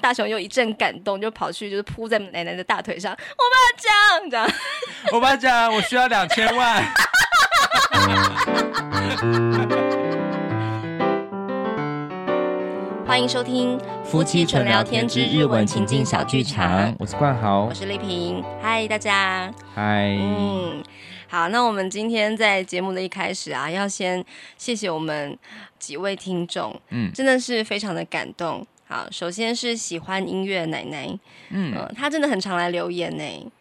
大雄又一阵感动，就跑去就是扑在奶奶的大腿上，我爸讲，这样，我爸讲，我需要两千万。欢迎收听夫妻纯聊天之日文情境小剧场，我是冠豪，我是丽萍，嗨，大家，嗨，嗯，好，那我们今天在节目的一开始啊，要先谢谢我们几位听众，嗯，真的是非常的感动。好，首先是喜欢音乐的奶奶，嗯，呃、他真的很常来留言呢，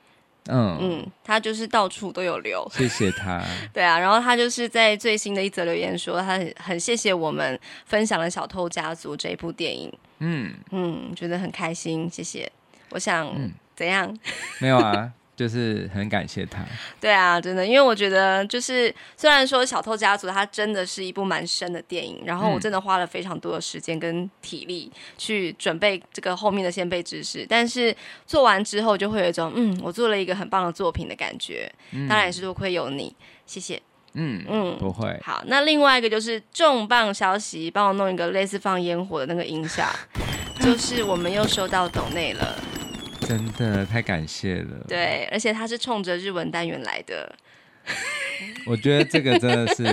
嗯嗯，他就是到处都有留，谢谢他。对啊，然后他就是在最新的一则留言说，他很很谢谢我们分享了《小偷家族》这一部电影，嗯嗯，觉得很开心，谢谢。我想、嗯、怎样？没有啊。就是很感谢他，对啊，真的，因为我觉得就是虽然说《小偷家族》它真的是一部蛮深的电影，然后我真的花了非常多的时间跟体力去准备这个后面的先辈知识，但是做完之后就会有一种嗯，我做了一个很棒的作品的感觉。嗯、当然也是多亏有你，谢谢。嗯嗯，不会。好，那另外一个就是重磅消息，帮我弄一个类似放烟火的那个音效，就是我们又收到抖内了。真的太感谢了，对，而且他是冲着日文单元来的。我觉得这个真的是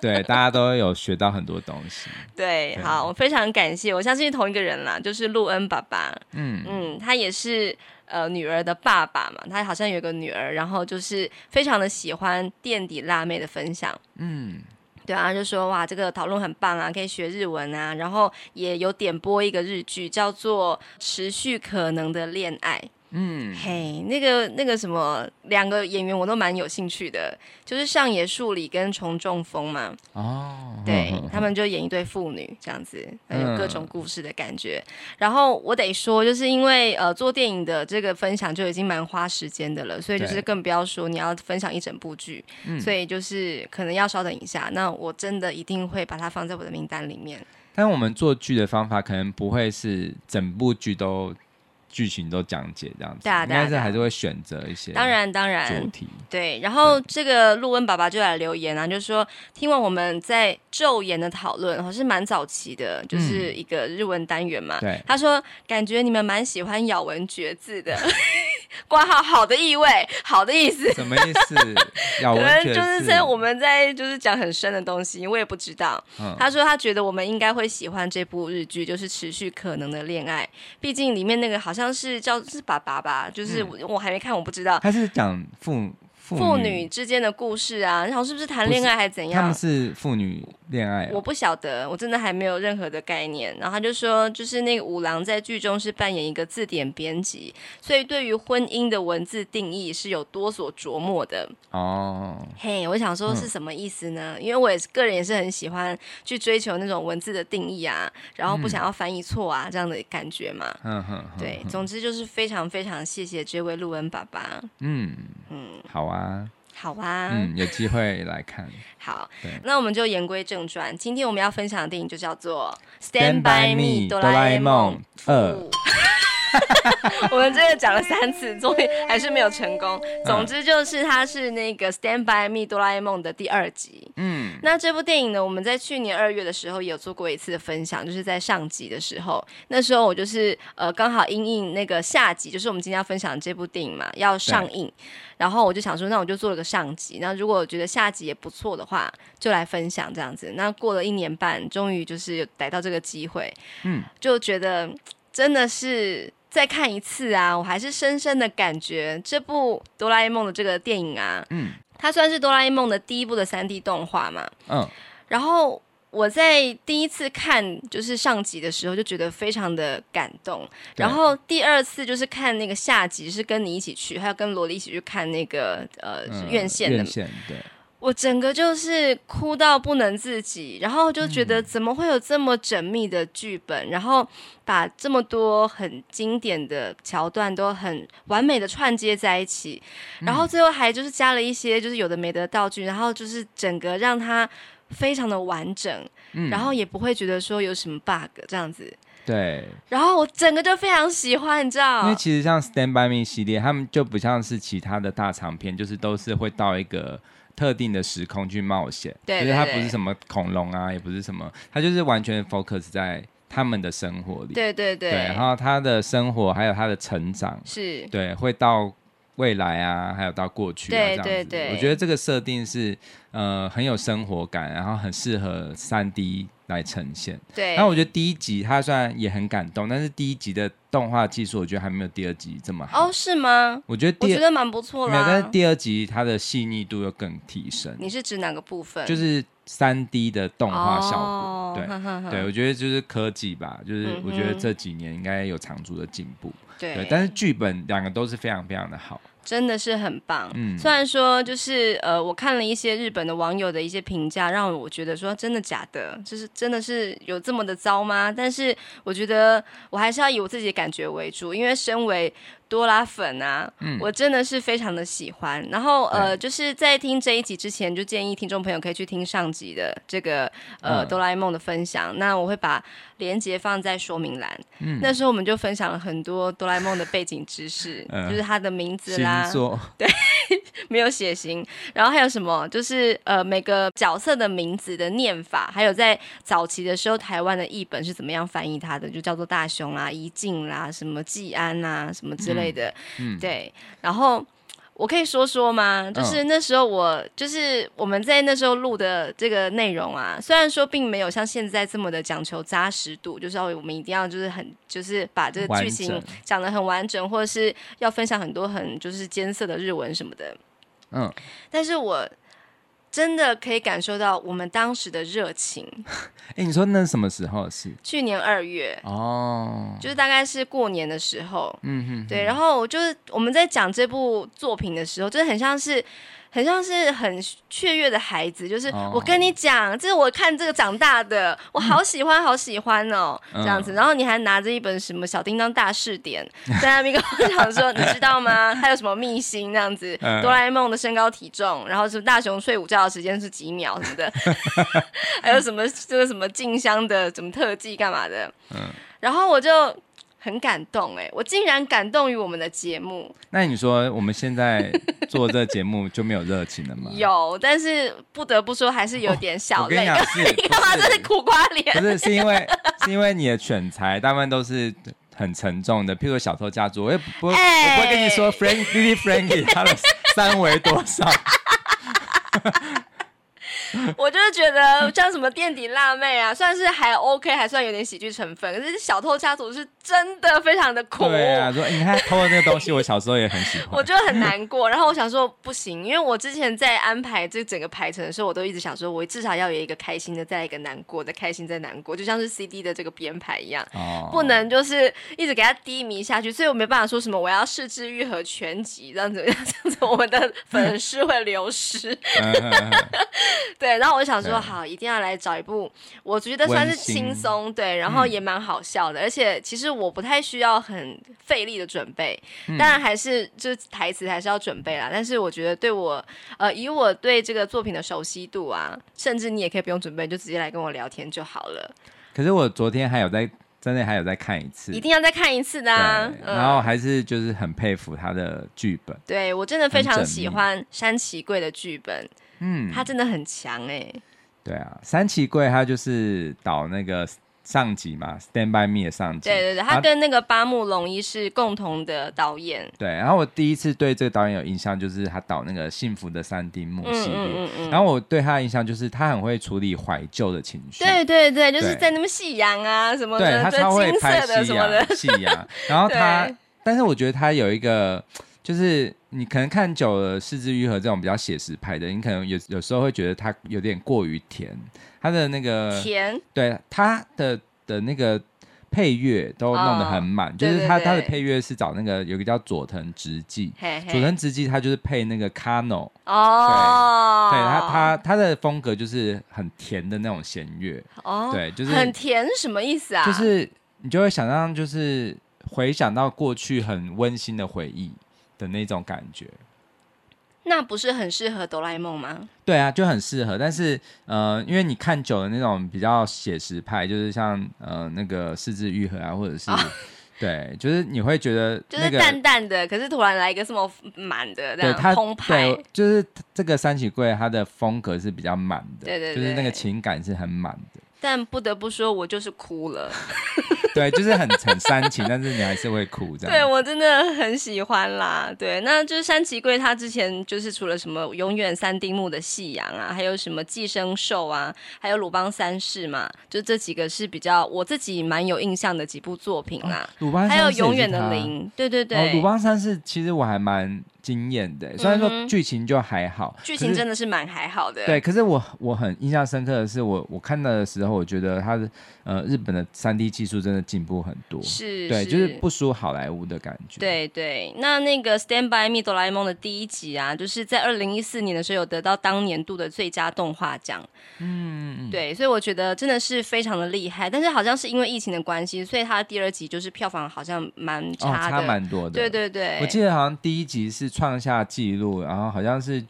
对，大家都有学到很多东西。对，对好，我非常感谢，我相信同一个人啦，就是陆恩爸爸。嗯嗯，他也是呃女儿的爸爸嘛，他好像有个女儿，然后就是非常的喜欢垫底辣妹的分享。嗯。对啊，就说哇，这个讨论很棒啊，可以学日文啊，然后也有点播一个日剧，叫做《持续可能的恋爱》。嗯，嘿，那个那个什么，两个演员我都蛮有兴趣的，就是上野树里跟松中风嘛。哦，对，他们就演一对父女这样子，很有各种故事的感觉。嗯、然后我得说，就是因为呃做电影的这个分享就已经蛮花时间的了，所以就是更不要说你要分享一整部剧，对所以就是可能要稍等一下。那我真的一定会把它放在我的名单里面。但我们做剧的方法可能不会是整部剧都。剧情都讲解这样子，但是还是会选择一些。当然当然，主题对。然后这个陆温爸爸就来留言啊，就是说听完我们在昼颜的讨论，还是蛮早期的，就是一个日文单元嘛。对，他说感觉你们蛮喜欢咬文嚼字的。括号好的意味，好的意思，什么意思？可能就是在我们在就是讲很深的东西，我也不知道。嗯、他说他觉得我们应该会喜欢这部日剧，就是持续可能的恋爱。毕竟里面那个好像是叫是爸爸吧，就是我，我还没看，我不知道。他是讲父。父女之间的故事啊，然后是不是谈恋爱还是怎样？他们是父女恋爱、哦，我不晓得，我真的还没有任何的概念。然后他就说，就是那个五郎在剧中是扮演一个字典编辑，所以对于婚姻的文字定义是有多所琢磨的。哦，嘿我想说是什么意思呢？嗯、因为我也是个人也是很喜欢去追求那种文字的定义啊，然后不想要翻译错啊、嗯、这样的感觉嘛。嗯哼，对，总之就是非常非常谢谢这位陆恩爸爸。嗯嗯，好啊。啊，好啊，嗯，有机会来看。好，那我们就言归正传，今天我们要分享的电影就叫做《Stand by Me 哆啦 A 梦二》。我们这个讲了三次，终于还是没有成功。总之就是它是那个《Stand by Me 哆啦 A 梦》的第二集。嗯，那这部电影呢，我们在去年二月的时候也有做过一次的分享，就是在上集的时候，那时候我就是呃刚好因应那个下集，就是我们今天要分享的这部电影嘛要上映，然后我就想说，那我就做了个上集。那如果我觉得下集也不错的话，就来分享这样子。那过了一年半，终于就是逮到这个机会，嗯，就觉得真的是。再看一次啊，我还是深深的感觉这部哆啦 A 梦的这个电影啊，嗯，它算是哆啦 A 梦的第一部的三 D 动画嘛，嗯，然后我在第一次看就是上集的时候就觉得非常的感动，然后第二次就是看那个下集是跟你一起去，还有跟萝莉一起去看那个呃、嗯、院线的，院线对。我整个就是哭到不能自己，然后就觉得怎么会有这么缜密的剧本，嗯、然后把这么多很经典的桥段都很完美的串接在一起，然后最后还就是加了一些就是有的没的道具，然后就是整个让它非常的完整，嗯、然后也不会觉得说有什么 bug 这样子。对，然后我整个就非常喜欢，你知道？因为其实像《Stand by Me》系列，他们就不像是其他的大长片，就是都是会到一个。特定的时空去冒险，对，对，对，就是它不是什么恐龙啊，也不是什么，它就是完全 focus 在他们的生活里。对对对。对，然后他的生活还有他的成长，是对，会到未来啊，还有到过去啊，对这样子。对对。我觉得这个设定是呃很有生活感，然后很适合三 D 来呈现。对。那我觉得第一集它虽然也很感动，但是第一集的动画技术我觉得还没有第二集这么好。哦，是吗？我觉得第我觉得蛮不错的。没有，但是第二集它的细腻度又更提升。你是指哪个部分？就是三 D 的动画效果。哦、对对，我觉得就是科技吧，就是我觉得这几年应该有长足的进步。嗯、对，对，但是剧本两个都是非常非常的好。真的是很棒，嗯，虽然说就是呃，我看了一些日本的网友的一些评价，让我觉得说真的假的，就是真的是有这么的糟吗？但是我觉得我还是要以我自己的感觉为主，因为身为多拉粉啊，嗯，我真的是非常的喜欢。然后呃，就是在听这一集之前，就建议听众朋友可以去听上集的这个呃、嗯、哆啦 A 梦的分享。那我会把连接放在说明栏。嗯，那时候我们就分享了很多哆啦 A 梦的背景知识，嗯、就是他的名字啦，对，没有血型。然后还有什么，就是呃每个角色的名字的念法，还有在早期的时候台湾的译本是怎么样翻译它的，就叫做大雄啦、怡静啦、什么季安啊、什么之类的。对，然后我可以说说吗？就是那时候我，就是我们在那时候录的这个内容啊，虽然说并没有像现在这么的讲求扎实度，就是要我们一定要就是很就是把这个剧情讲得很完整，或者是要分享很多很就是艰涩的日文什么的，嗯，但是我。真的可以感受到我们当时的热情。哎，你说那什么时候是？去年二月哦，就是大概是过年的时候。嗯哼，对。然后就是我们在讲这部作品的时候，就是很像是。很像是很雀跃的孩子，就是我跟你讲，这是我看这个长大的，我好喜欢，好喜欢哦，这样子。然后你还拿着一本什么小叮当大事典，在那边跟我讲说，你知道吗？他有什么秘辛？这样子，哆啦 A 梦的身高体重，然后什么大雄睡午觉的时间是几秒什么的，还有什么这个什么静香的什么特技干嘛的？然后我就。很感动哎，我竟然感动于我们的节目。那你说我们现在做这节目就没有热情了吗？有，但是不得不说还是有点小累。我跟你干嘛这是苦瓜脸？不是，是因为是因为你的选材大部分都是很沉重的，譬如小偷家族，我也不、欸、我不会跟你说 Frank Lily Frankie 他的三围多少。我就是觉得像什么垫底辣妹啊，算是还 OK，还算有点喜剧成分。可是小偷家族是真的非常的苦。对啊，说你看偷的那个东西，我小时候也很喜欢。我就很难过，然后我想说不行，因为我之前在安排这整个排程的时候，我都一直想说，我至少要有一个开心的，再来一个难过的，开心再难过，就像是 CD 的这个编排一样，哦、不能就是一直给他低迷下去。所以我没办法说什么我要试制愈合全集这样子，这样子我们的粉丝会流失。对，然后我就想说，好，一定要来找一部，我觉得算是轻松，对，然后也蛮好笑的，嗯、而且其实我不太需要很费力的准备，嗯、当然还是就是台词还是要准备啦。但是我觉得对我，呃，以我对这个作品的熟悉度啊，甚至你也可以不用准备，就直接来跟我聊天就好了。可是我昨天还有在，真的还有再看一次，一定要再看一次的啊！然后还是就是很佩服他的剧本，对我真的非常喜欢山崎贵的剧本。嗯，他真的很强哎、欸。对啊，三崎贵他就是导那个上集嘛，《Stand by Me》的上集。对对对，他跟那个八木隆一是共同的导演。对，然后我第一次对这个导演有印象，就是他导那个《幸福的三丁目》系列。嗯嗯嗯。然后我对他的印象就是他很会处理怀旧的情绪。对对对，就是在那边夕阳啊什么的，对他超会拍夕阳。夕阳。然后他，但是我觉得他有一个。就是你可能看久了，是枝裕和这种比较写实派的，你可能有有时候会觉得它有点过于甜，它的那个甜，对它的的那个配乐都弄得很满，哦、就是它它的配乐是找那个有个叫佐藤直纪，嘿嘿佐藤直纪他就是配那个 Kano 哦，对，对他他他的风格就是很甜的那种弦乐哦，对，就是很甜什么意思啊？就是你就会想象就是回想到过去很温馨的回忆。的那种感觉，那不是很适合哆啦 A 梦吗？对啊，就很适合。但是呃，因为你看久了那种比较写实派，就是像呃那个四肢愈合啊，或者是、哦、对，就是你会觉得、那个、就是淡淡的，可是突然来一个什么满的对，澎湃，对，就是这个三喜柜它的风格是比较满的，对，对对，就是那个情感是很满的。但不得不说，我就是哭了。对，就是很很煽情，但是你还是会哭这样。对，我真的很喜欢啦。对，那就是山崎贵他之前就是除了什么永远三丁目的夕阳啊，还有什么寄生兽啊，还有鲁邦三世嘛，就这几个是比较我自己蛮有印象的几部作品啦。鲁邦还有永远的零，对对对。鲁邦三世其实我还蛮。惊艳的，虽然说剧情就还好，剧、嗯、情真的是蛮还好的。对，可是我我很印象深刻的是我，我我看到的时候，我觉得他的呃日本的三 D 技术真的进步很多，是，对，就是不输好莱坞的感觉。对对，那那个《Stand by Me》哆啦 A 梦的第一集啊，就是在二零一四年的时候有得到当年度的最佳动画奖。嗯，对，所以我觉得真的是非常的厉害，但是好像是因为疫情的关系，所以它的第二集就是票房好像蛮差的，哦、差蛮多的。对对对，我记得好像第一集是创下纪录，然后好像是。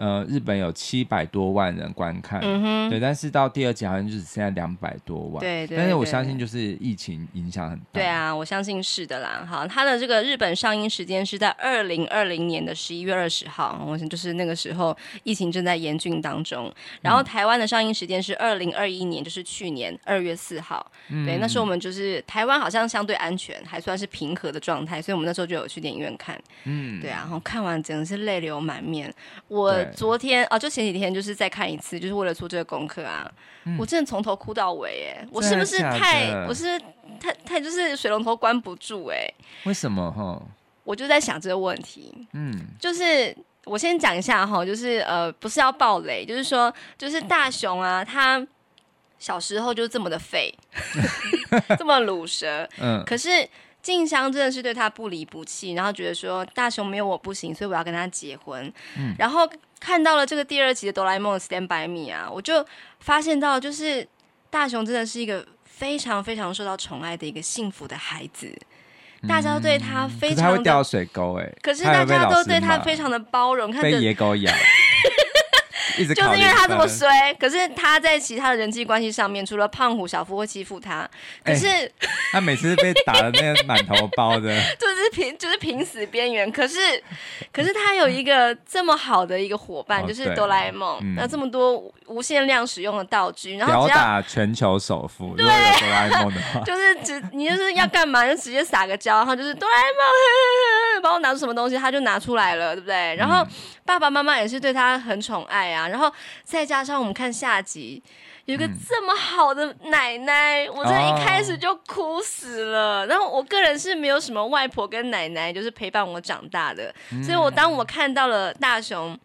呃，日本有七百多万人观看，对，但是到第二集好像就只剩下两百多万，对，对，对，但是我相信就是疫情影响很大，对啊，我相信是的啦。好，它的这个日本上映时间是在二零二零年的十一月二十号，我想就是那个时候疫情正在严峻当中。然后台湾的上映时间是二零二一年，就是去年二月四号，嗯，对，那时候我们就是台湾好像相对安全，还算是平和的状态，所以我们那时候就有去电影院看，嗯，对啊，然后看完真的是泪流满面，我。昨天啊，就前几天就是再看一次，就是为了做这个功课啊。嗯、我真的从头哭到尾，哎，我是不是太，我是太太就是水龙头关不住，哎？为什么哈？我就在想这个问题。嗯，就是我先讲一下哈，就是呃，不是要爆雷，就是说，就是大雄啊，他小时候就这么的废，这么鲁蛇，嗯，可是。静香真的是对他不离不弃，然后觉得说大雄没有我不行，所以我要跟他结婚。嗯，然后看到了这个第二集的哆啦 A 梦 Stand by Me 啊，我就发现到就是大雄真的是一个非常非常受到宠爱的一个幸福的孩子，嗯、大家都对他非常的，他会掉水沟哎，可是大家都对他非常的包容，被野狗咬。就是因为他这么衰，可是他在其他的人际关系上面，除了胖虎、小夫会欺负他，可是、欸、他每次被打的那个满头包的，就是平就是平死边缘。可是，可是他有一个这么好的一个伙伴，就是哆啦 A 梦，嗯、那这么多无限量使用的道具，然后只要打全球首富，对，哆啦 A 梦的话，就是只你就是要干嘛，就直接撒个娇，然后就是哆啦 A 梦，帮我拿出什么东西，他就拿出来了，对不对？然后爸爸妈妈也是对他很宠爱啊。然后再加上我们看下集，有一个这么好的奶奶，嗯、我在一开始就哭死了。哦、然后我个人是没有什么外婆跟奶奶，就是陪伴我长大的，嗯、所以我当我看到了大雄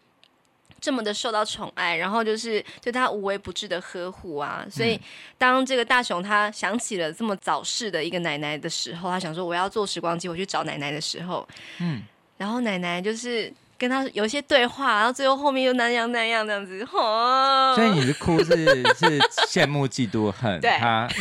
这么的受到宠爱，然后就是对他无微不至的呵护啊，所以当这个大雄他想起了这么早逝的一个奶奶的时候，他想说我要坐时光机回去找奶奶的时候，嗯，然后奶奶就是。跟他有一些对话，然后最后后面又那样那样这样子，哦，所以你是哭是是羡慕嫉妒恨，对。他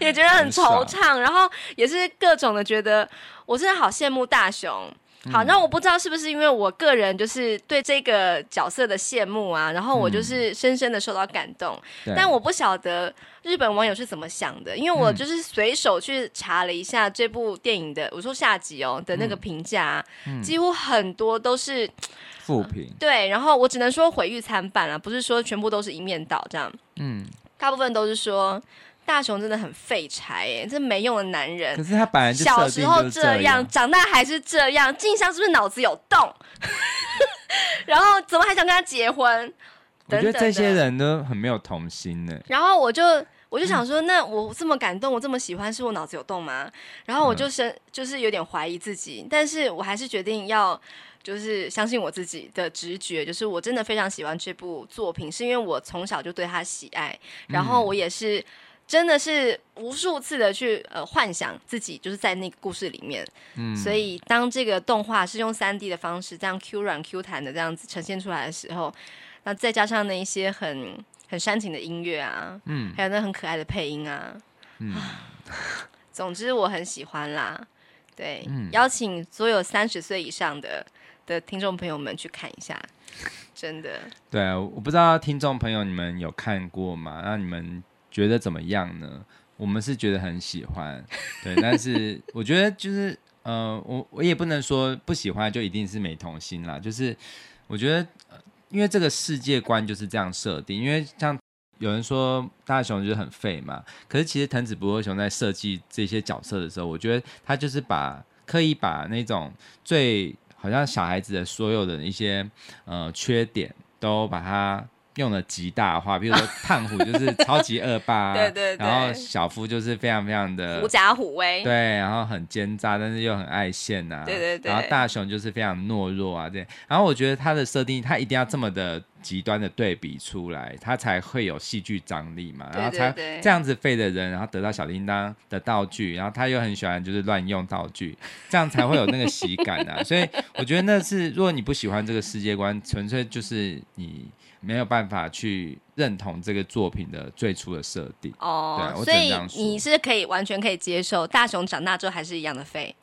也觉得很惆怅，然后也是各种的觉得，我真的好羡慕大雄。好，那我不知道是不是因为我个人就是对这个角色的羡慕啊，然后我就是深深的受到感动。嗯、但我不晓得日本网友是怎么想的，因为我就是随手去查了一下这部电影的，我说下集哦的那个评价，嗯、几乎很多都是负评。对，然后我只能说毁誉参半啊，不是说全部都是一面倒这样。嗯，大部分都是说。大雄真的很废柴哎，这没用的男人。可是他本来就小时候这样，长大还是这样。静香是不是脑子有洞？然后怎么还想跟他结婚？我觉得这些人都很没有童心呢。然后我就我就想说，那我这么感动，我这么喜欢，是我脑子有洞吗？然后我就生就是有点怀疑自己，但是我还是决定要就是相信我自己的直觉，就是我真的非常喜欢这部作品，是因为我从小就对他喜爱，然后我也是。真的是无数次的去呃幻想自己就是在那个故事里面，嗯，所以当这个动画是用三 D 的方式这样 Q 软 Q 弹的这样子呈现出来的时候，那再加上那一些很很煽情的音乐啊，嗯，还有那很可爱的配音啊，嗯，总之我很喜欢啦，对，嗯，邀请所有三十岁以上的的听众朋友们去看一下，真的，对啊，我不知道听众朋友你们有看过吗？那你们。觉得怎么样呢？我们是觉得很喜欢，对，但是我觉得就是，呃，我我也不能说不喜欢就一定是没童心啦。就是我觉得，因为这个世界观就是这样设定，因为像有人说大雄就是很废嘛，可是其实藤子不二雄在设计这些角色的时候，我觉得他就是把刻意把那种最好像小孩子的所有的一些呃缺点都把它。用了极大化，比如说 胖虎就是超级恶霸，啊，对，对对，然后小夫就是非常非常的狐假虎威，对，然后很奸诈，但是又很爱现呐，啊，对对对，然后大雄就是非常懦弱啊，对，然后我觉得他的设定，他一定要这么的极端的对比出来，他才会有戏剧张力嘛，然后才这样子废的人，然后得到小叮当的道具，然后他又很喜欢就是乱用道具，这样才会有那个喜感啊，所以我觉得那是如果你不喜欢这个世界观，纯粹就是你。没有办法去认同这个作品的最初的设定哦，对，所以你是可以完全可以接受大雄长大之后还是一样的废。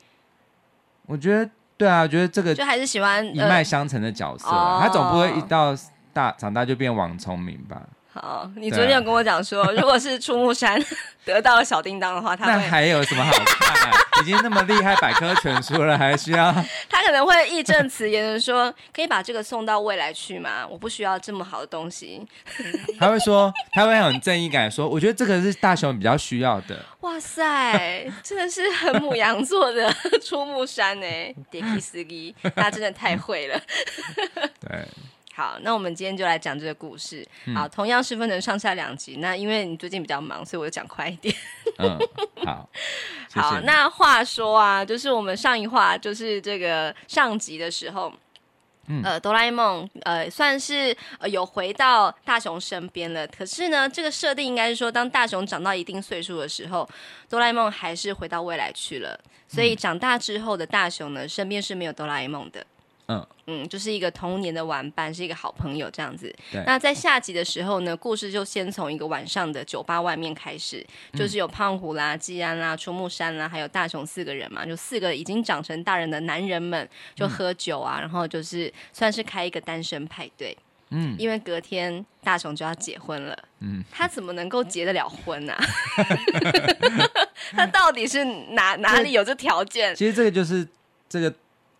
我觉得对啊，我觉得这个就还是喜欢一脉相承的角色，呃、他总不会一到大长大就变王聪明吧？好，你昨天有跟我讲说，如果是出木山 得到了小叮当的话，他那还有什么好看？已经那么厉害，百科全书了，还需要？他可能会义正词严的说，可以把这个送到未来去吗？我不需要这么好的东西。他会说，他会很正义感说，我觉得这个是大雄比较需要的。哇塞，真的是很母羊座的出木山呢，杰克斯基，他真的太会了。对。好，那我们今天就来讲这个故事。好，同样是分成上下两集。那因为你最近比较忙，所以我就讲快一点。嗯，好，好。那话说啊，就是我们上一话就是这个上集的时候，嗯、呃，哆啦 A 梦呃算是呃有回到大雄身边了。可是呢，这个设定应该是说，当大雄长到一定岁数的时候，哆啦 A 梦还是回到未来去了。所以长大之后的大雄呢，身边是没有哆啦 A 梦的。嗯嗯，就是一个童年的玩伴，是一个好朋友这样子。那在下集的时候呢，故事就先从一个晚上的酒吧外面开始，就是有胖虎啦、季安啦、出木山啦，还有大雄四个人嘛，就四个已经长成大人的男人们，就喝酒啊，嗯、然后就是算是开一个单身派对。嗯。因为隔天大雄就要结婚了。嗯。他怎么能够结得了婚啊？他到底是哪哪里有这条件？其实这个就是这个。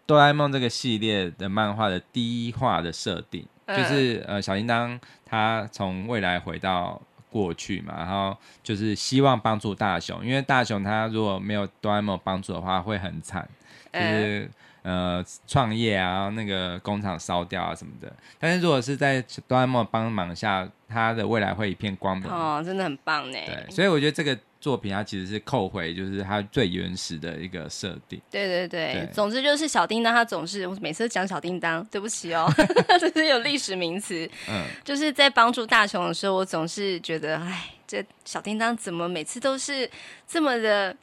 哆啦 A 梦这个系列的漫画的第一话的设定，嗯、就是呃小叮当他从未来回到过去嘛，然后就是希望帮助大雄，因为大雄他如果没有哆啦 A 梦帮助的话会很惨，就是、嗯、呃创业啊，那个工厂烧掉啊什么的。但是如果是在哆啦 A 梦帮忙下，他的未来会一片光明。哦，真的很棒呢。对，所以我觉得这个。作品它其实是扣回，就是它最原始的一个设定。对对对，对总之就是小叮当，他总是我每次讲小叮当，对不起哦，这是有历史名词。嗯，就是在帮助大雄的时候，我总是觉得，哎，这小叮当怎么每次都是这么的。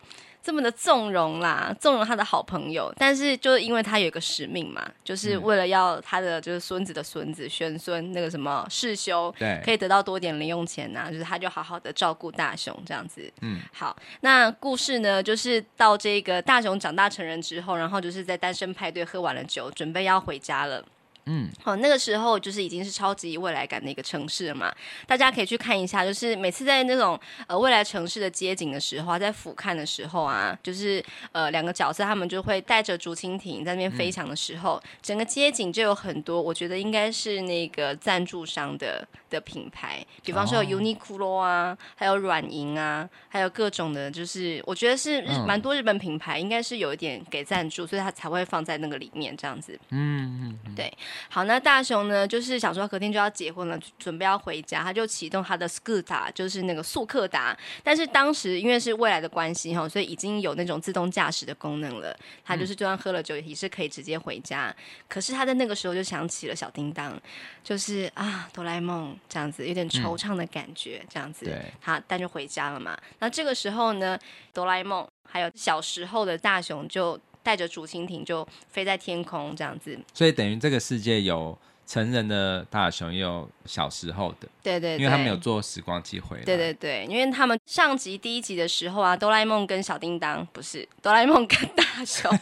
这么的纵容啦，纵容他的好朋友，但是就是因为他有一个使命嘛，就是为了要他的就是孙子的孙子玄孙那个什么世修，对，可以得到多点零用钱呐、啊，就是他就好好的照顾大雄这样子。嗯，好，那故事呢，就是到这个大雄长大成人之后，然后就是在单身派对喝完了酒，准备要回家了。嗯，好，那个时候就是已经是超级未来感的一个城市了嘛，大家可以去看一下，就是每次在那种呃未来城市的街景的时候啊，在俯瞰的时候啊，就是呃两个角色他们就会带着竹蜻蜓在那边飞翔的时候，嗯、整个街景就有很多，我觉得应该是那个赞助商的的品牌，比方说有 Uniqlo 啊，还有软银啊，还有各种的，就是我觉得是日蛮多日本品牌，应该是有一点给赞助，所以他才会放在那个里面这样子。嗯嗯，对。好，那大雄呢，就是想说隔天就要结婚了，准备要回家，他就启动他的 scooter，就是那个速克达。但是当时因为是未来的关系哈，所以已经有那种自动驾驶的功能了。他就是就算喝了酒也是可以直接回家。嗯、可是他在那个时候就想起了小叮当，就是啊，哆啦 A 梦这样子，有点惆怅的感觉，嗯、这样子。对。他但就回家了嘛。那这个时候呢，哆啦 A 梦还有小时候的大雄就。带着竹蜻蜓就飞在天空，这样子。所以等于这个世界有成人的大雄，也有小时候的。对，对对，因为他们有坐时光机回来。对对对，因为他们上集第一集的时候啊，哆啦 A 梦跟小叮当不是哆啦 A 梦跟大雄。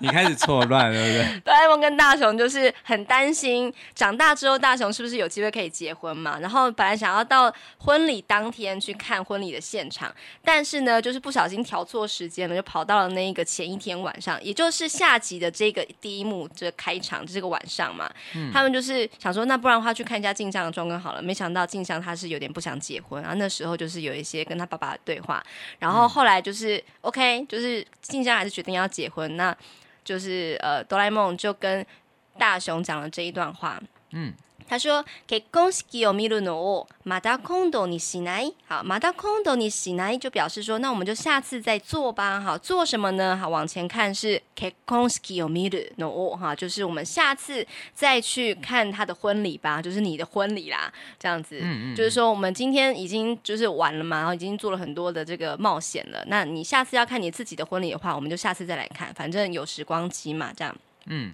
你开始错乱了，对不对？哆啦 A 梦跟大雄就是很担心，长大之后大雄是不是有机会可以结婚嘛？然后本来想要到婚礼当天去看婚礼的现场，但是呢，就是不小心调错时间了，就跑到了那个前一天晚上，也就是下集的这个第一幕这个开场这个晚上嘛。嗯、他们就是想说，那不然的话去看一下静香的妆更好了。没想到静香她是有点不想结婚，然后那时候就是有一些跟他爸爸的对话，然后后来就是、嗯、OK，就是静香还是决定要结婚，那就是呃，哆啦 A 梦就跟大雄讲了这一段话，嗯。他说：“结婚式を见るのをまた今度にしない？好，また今度にしない就表示说，那我们就下次再做吧。好，做什么呢？好，往前看是结婚式を见るのを哈，就是我们下次再去看他的婚礼吧，就是你的婚礼啦，这样子。嗯嗯，就是说我们今天已经就是完了嘛，然后已经做了很多的这个冒险了。那你下次要看你自己的婚礼的话，我们就下次再来看，反正有时光机嘛，这样。嗯，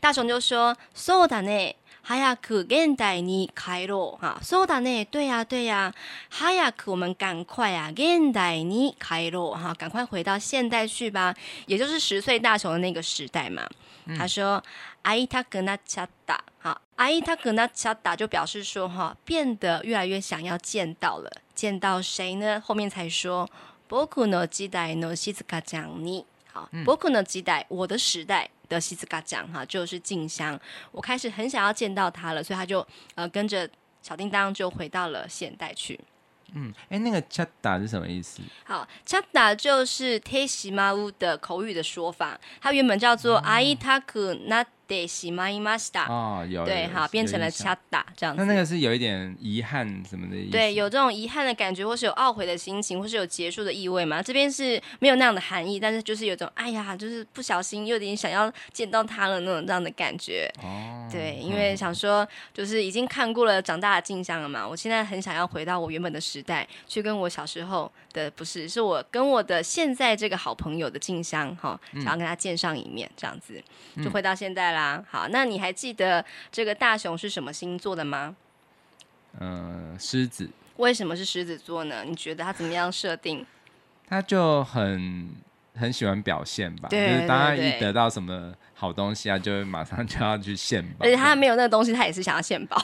大雄就说：そうだね。” 早く现代に帰ろう啊，そうだね，对呀、啊，对呀、啊，早く我们赶快啊，现代に帰ろう哈，赶快回到现代去吧，也就是十岁大雄的那个时代嘛。嗯、他说，会いたくなっちゃった，好，会いたくなっちゃった就表示说哈，变得越来越想要见到了，见到谁呢？后面才说，仆の时代の静香ちゃんに，好，仆の时代，我的时代。 的西子嘎讲哈，就是静香，我开始很想要见到他了，所以他就呃跟着小叮当就回到了现代去。嗯，哎，那个恰达是什么意思？好，恰达就是テシマウ的口语的说法，它原本叫做アイタクナ。 对，喜马伊马西达哦，有对，好，变成了恰达这样子。那那个是有一点遗憾什么的意思？对，有这种遗憾的感觉，或是有懊悔的心情，或是有结束的意味嘛？这边是没有那样的含义，但是就是有种哎呀，就是不小心又有点想要见到他了那种这样的感觉。哦，对，因为想说就是已经看过了长大的镜像了嘛，我现在很想要回到我原本的时代，去跟我小时候的不是，是我跟我的现在这个好朋友的静香哈，想要跟他见上一面，这样子就回到现在啦。好，那你还记得这个大雄是什么星座的吗？嗯、呃，狮子。为什么是狮子座呢？你觉得他怎么样设定？他就很很喜欢表现吧，对就是当他一得到什么好东西啊，就会马上就要去献宝。而且他没有那个东西，他也是想要献宝。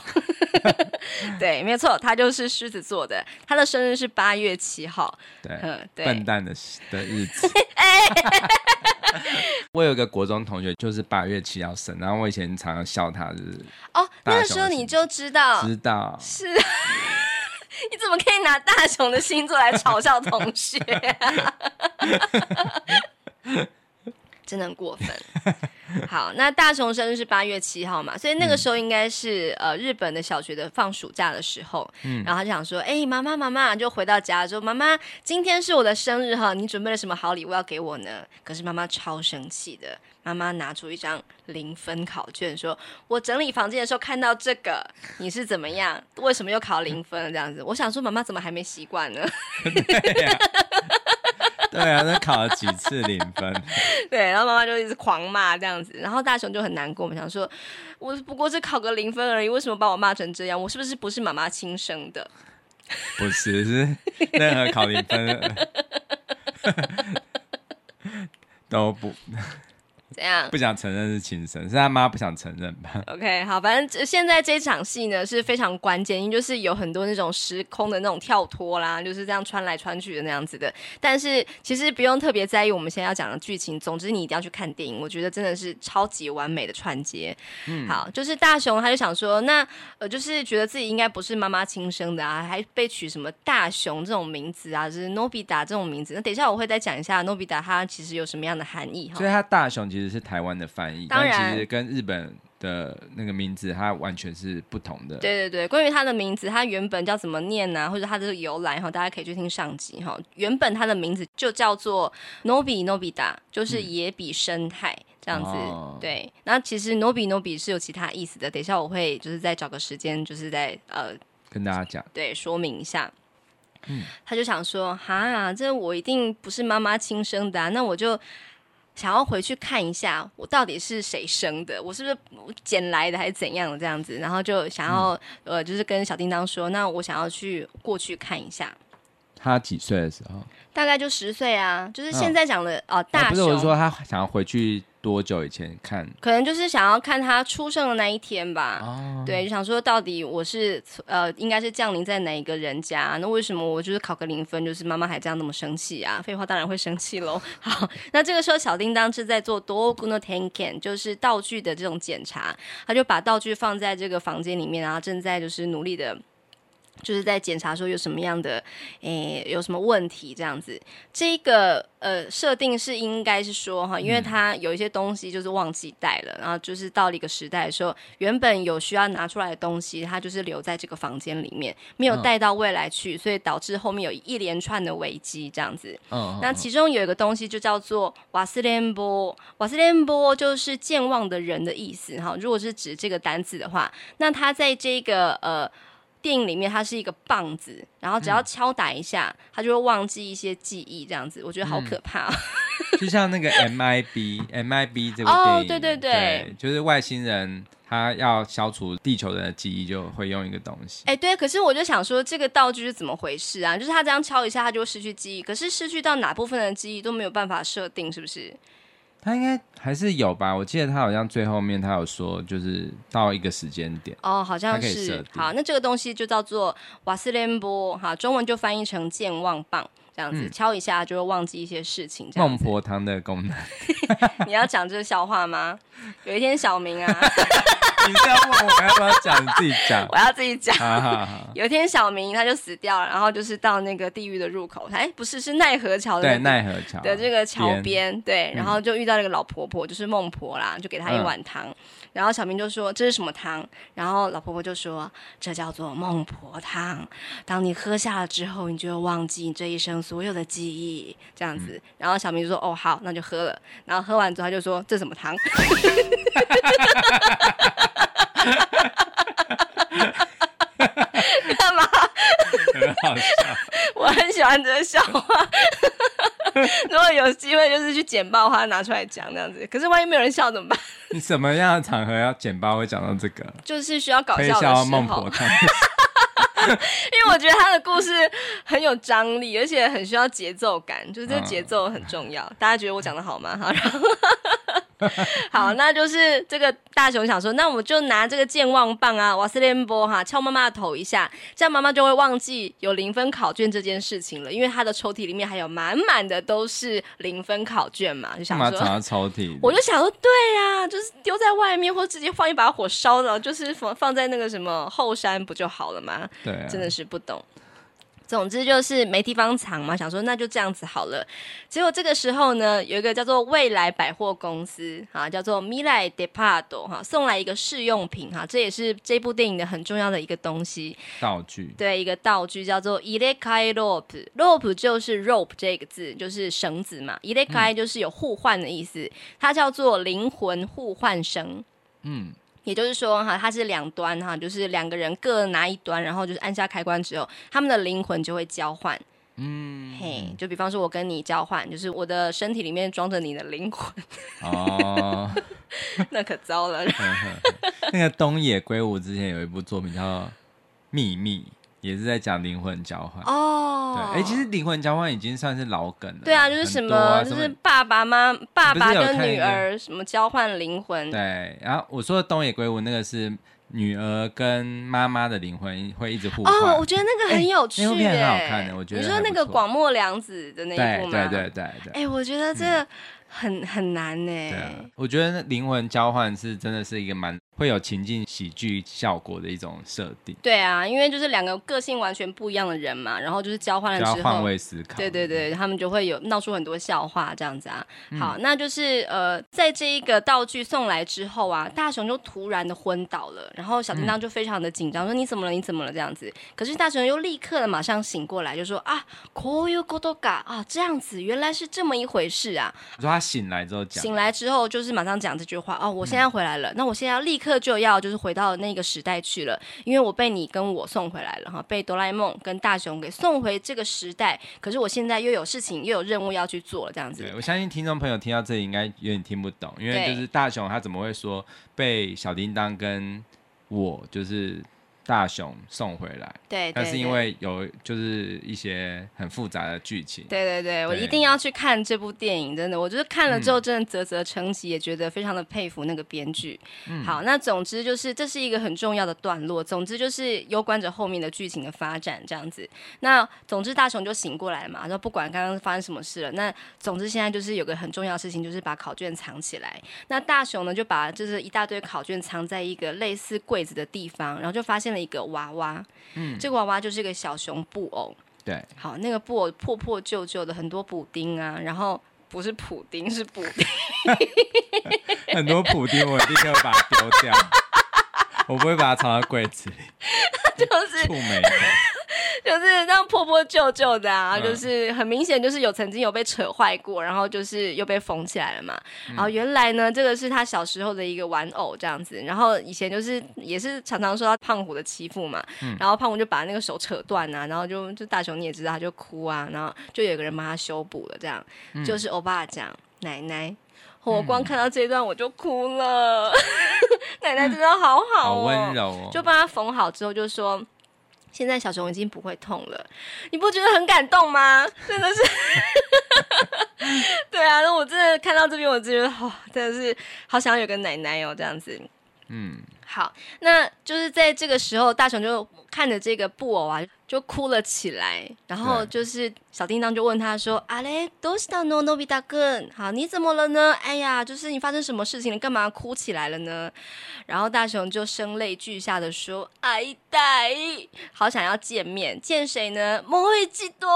对，没错，他就是狮子座的。他的生日是八月七号。对，嗯，对，笨蛋的的日子。哎 我有一个国中同学，就是八月七号生，然后我以前常常笑他，就是哦，那个时候你就知道，知道是，你怎么可以拿大雄的星座来嘲笑同学啊？真的很过分。好，那大雄生日是八月七号嘛，所以那个时候应该是、嗯、呃日本的小学的放暑假的时候，嗯，然后他就想说，哎、欸，妈妈妈妈，就回到家说，妈妈，今天是我的生日哈，你准备了什么好礼物要给我呢？可是妈妈超生气的，妈妈拿出一张零分考卷，说我整理房间的时候看到这个，你是怎么样？为什么又考零分？这样子，我想说，妈妈怎么还没习惯呢？对啊，那考了几次零分？对，然后妈妈就一直狂骂这样子，然后大雄就很难过。我们想说，我不过是考个零分而已，为什么把我骂成这样？我是不是不是妈妈亲生的？不是，是任何考零分都不。怎样？不想承认是亲生，是他妈不想承认吧？OK，好，反正现在这场戏呢是非常关键，因为就是有很多那种时空的那种跳脱啦，就是这样穿来穿去的那样子的。但是其实不用特别在意我们现在要讲的剧情，总之你一定要去看电影，我觉得真的是超级完美的串接。嗯，好，就是大雄他就想说，那呃就是觉得自己应该不是妈妈亲生的啊，还被取什么大雄这种名字啊，就是 Nobita 这种名字。那等一下我会再讲一下 Nobita 他其实有什么样的含义哈。所以他大雄其实。是台湾的翻译，当然但其实跟日本的那个名字它完全是不同的。对对对，关于它的名字，它原本叫怎么念呢、啊？或者它的由来哈，大家可以去听上集哈。原本它的名字就叫做 Nobi Nobita，就是野比生态、嗯、这样子。哦、对，那其实 Nobi Nobi 是有其他意思的。等一下我会就是再找个时间，就是在呃跟大家讲，对，说明一下。嗯，他就想说，哈，这我一定不是妈妈亲生的、啊，那我就。想要回去看一下，我到底是谁生的？我是不是捡来的，还是怎样的这样子？然后就想要、嗯、呃，就是跟小叮当说，那我想要去过去看一下。他几岁的时候？大概就十岁啊，就是现在讲的哦，呃、大不是我是说他想要回去。多久以前看？可能就是想要看他出生的那一天吧。哦，对，就想说到底我是呃，应该是降临在哪一个人家？那为什么我就是考个零分，就是妈妈还这样那么生气啊？废话，当然会生气喽。好，那这个时候小叮当是在做道具の点検，就是道具的这种检查，他就把道具放在这个房间里面，然后正在就是努力的。就是在检查说有什么样的，诶、欸，有什么问题这样子。这个呃设定是应该是说哈，因为他有一些东西就是忘记带了，然后就是到了一个时代的时候，原本有需要拿出来的东西，他就是留在这个房间里面，没有带到未来去，所以导致后面有一连串的危机这样子。嗯，那其中有一个东西就叫做瓦斯连波，瓦斯连波就是健忘的人的意思哈。如果是指这个单字的话，那他在这个呃。电影里面它是一个棒子，然后只要敲打一下，他、嗯、就会忘记一些记忆，这样子，我觉得好可怕。嗯、就像那个 MIB，MIB 这部电影，哦，对对对，对，就是外星人他要消除地球人的记忆，就会用一个东西。哎，对，可是我就想说，这个道具是怎么回事啊？就是他这样敲一下，他就会失去记忆，可是失去到哪部分的记忆都没有办法设定，是不是？他应该还是有吧，我记得他好像最后面他有说，就是到一个时间点哦，好像是。好，那这个东西就叫做瓦斯连波，哈，中文就翻译成健忘棒，这样子、嗯、敲一下就会忘记一些事情。孟婆汤的功能，你要讲这个笑话吗？有一天小明啊。你这样问我，要不要讲？你自己讲。我要自己讲。好好好。有一天，小明他就死掉了，然后就是到那个地狱的入口，哎，不是，是奈何桥的、那个。对，奈何桥的这个桥边，对，然后就遇到那个老婆婆，就是孟婆啦，就给他一碗汤。嗯、然后小明就说：“这是什么汤？”然后老婆婆就说：“这叫做孟婆汤。当你喝下了之后，你就会忘记你这一生所有的记忆。”这样子。嗯、然后小明就说：“哦，好，那就喝了。”然后喝完之后，他就说：“这什么汤？” 干嘛？很好笑，我很喜欢这个笑话。如果有机会，就是去剪报的话，拿出来讲这样子。可是万一没有人笑怎么办？你什么样的场合要剪报会讲到这个？就是需要搞笑的时候。孟婆汤。因为我觉得他的故事很有张力，而且很需要节奏感，就是这个节奏很重要。大家觉得我讲的好吗？好，然后。好，那就是这个大雄想说，那我就拿这个健忘棒啊，瓦斯连波哈，敲妈妈的头一下，这样妈妈就会忘记有零分考卷这件事情了，因为她的抽屉里面还有满满的都是零分考卷嘛，就想说藏在抽屉，我就想说，对呀、啊，就是丢在外面，或直接放一把火烧了，就是放放在那个什么后山不就好了吗？对、啊，真的是不懂。总之就是没地方藏嘛，想说那就这样子好了。结果这个时候呢，有一个叫做未来百货公司啊，叫做米莱デパート哈，送来一个试用品哈，这也是这部电影的很重要的一个东西。道具。对，一个道具叫做入れ替えロープ，rope 就是 rope 这个字，就是绳子嘛。入れ替え就是有互换的意思，嗯、它叫做灵魂互换绳。嗯。 也就是说，哈，它是两端，哈，就是两个人各拿一端，然后就是按下开关之后，他们的灵魂就会交换。嗯，嘿，就比方说，我跟你交换，就是我的身体里面装着你的灵魂。哦，那可糟了。那个东野圭吾之前有一部作品叫《秘密》。也是在讲灵魂交换哦，对，哎、欸，其实灵魂交换已经算是老梗了。对啊，就是什么，啊、就是爸爸妈爸爸跟女儿什么交换灵魂。对，然后我说的东野圭吾那个是女儿跟妈妈的灵魂会一直互换。哦，我觉得那个很有趣，欸，那部片很好看的，我觉得。你说那个广末凉子的那一部吗？对对对对对。哎、欸，我觉得这个很、嗯、很难呢。对啊，我觉得灵魂交换是真的是一个蛮。会有情境喜剧效果的一种设定。对啊，因为就是两个个性完全不一样的人嘛，然后就是交换了之后，换位思考。对对对，他们就会有闹出很多笑话这样子啊。嗯、好，那就是呃，在这一个道具送来之后啊，大雄就突然的昏倒了，然后小叮当就非常的紧张，嗯、说你怎么了？你怎么了？这样子。可是大雄又立刻的马上醒过来，就说啊，こういうことか啊，这样子，原来是这么一回事啊。你说他醒来之后讲，醒来之后就是马上讲这句话哦，我现在回来了，嗯、那我现在要立刻。 刻就要就是回到那个时代去了，因为我被你跟我送回来了哈，被哆啦 A 梦跟大雄给送回这个时代。可是我现在又有事情，又有任务要去做了，这样子。对，我相信听众朋友听到这里应该有点听不懂，因为就是大雄他怎么会说被小叮当跟我就是大雄送回来，对，但是因为有就是一些很复杂的剧情，对对对，我一定要去看这部电影，真的，我就是看了之后真的啧啧称奇，也觉得非常的佩服那个编剧。嗯、好，那总之就是这是一个很重要的段落，总之就是攸关着后面的剧情的发展这样子。那总之大雄就醒过来了嘛，然后不管刚刚发生什么事了，那总之现在就是有个很重要的事情，就是把考卷藏起来。那大雄呢就把就是一大堆考卷藏在一个类似柜子的地方，然后就发现了。一个娃娃，嗯，这个娃娃就是一个小熊布偶，对，好，那个布偶破破旧旧的，很多补丁啊，然后不是补丁，是补丁，很多补丁，我立刻把它丢掉，我不会把它藏在柜子里，就是触霉。就是这样破破旧旧的啊，嗯、就是很明显就是有曾经有被扯坏过，然后就是又被缝起来了嘛。嗯、然后原来呢，这个是他小时候的一个玩偶这样子。然后以前就是也是常常受到胖虎的欺负嘛。嗯、然后胖虎就把那个手扯断啊，然后就就大雄你也知道他就哭啊，然后就有个人帮他修补了这样。嗯、就是欧巴讲奶奶，我光看到这一段我就哭了。嗯、奶奶真的好好哦，好温柔哦，就帮他缝好之后就说。现在小熊已经不会痛了，你不觉得很感动吗？真的是，对啊，那我真的看到这边，我就觉得好、哦，真的是好想要有个奶奶哦，这样子。嗯，好，那就是在这个时候，大熊就看着这个布偶啊。就哭了起来，然后就是小叮当就问他说：“阿嘞，どうしたの？のび太くん，好，你怎么了呢？哎呀，就是你发生什么事情了？干嘛哭起来了呢？”然后大雄就声泪俱下的说：“哎呆，好想要见面，见谁呢？もう一度，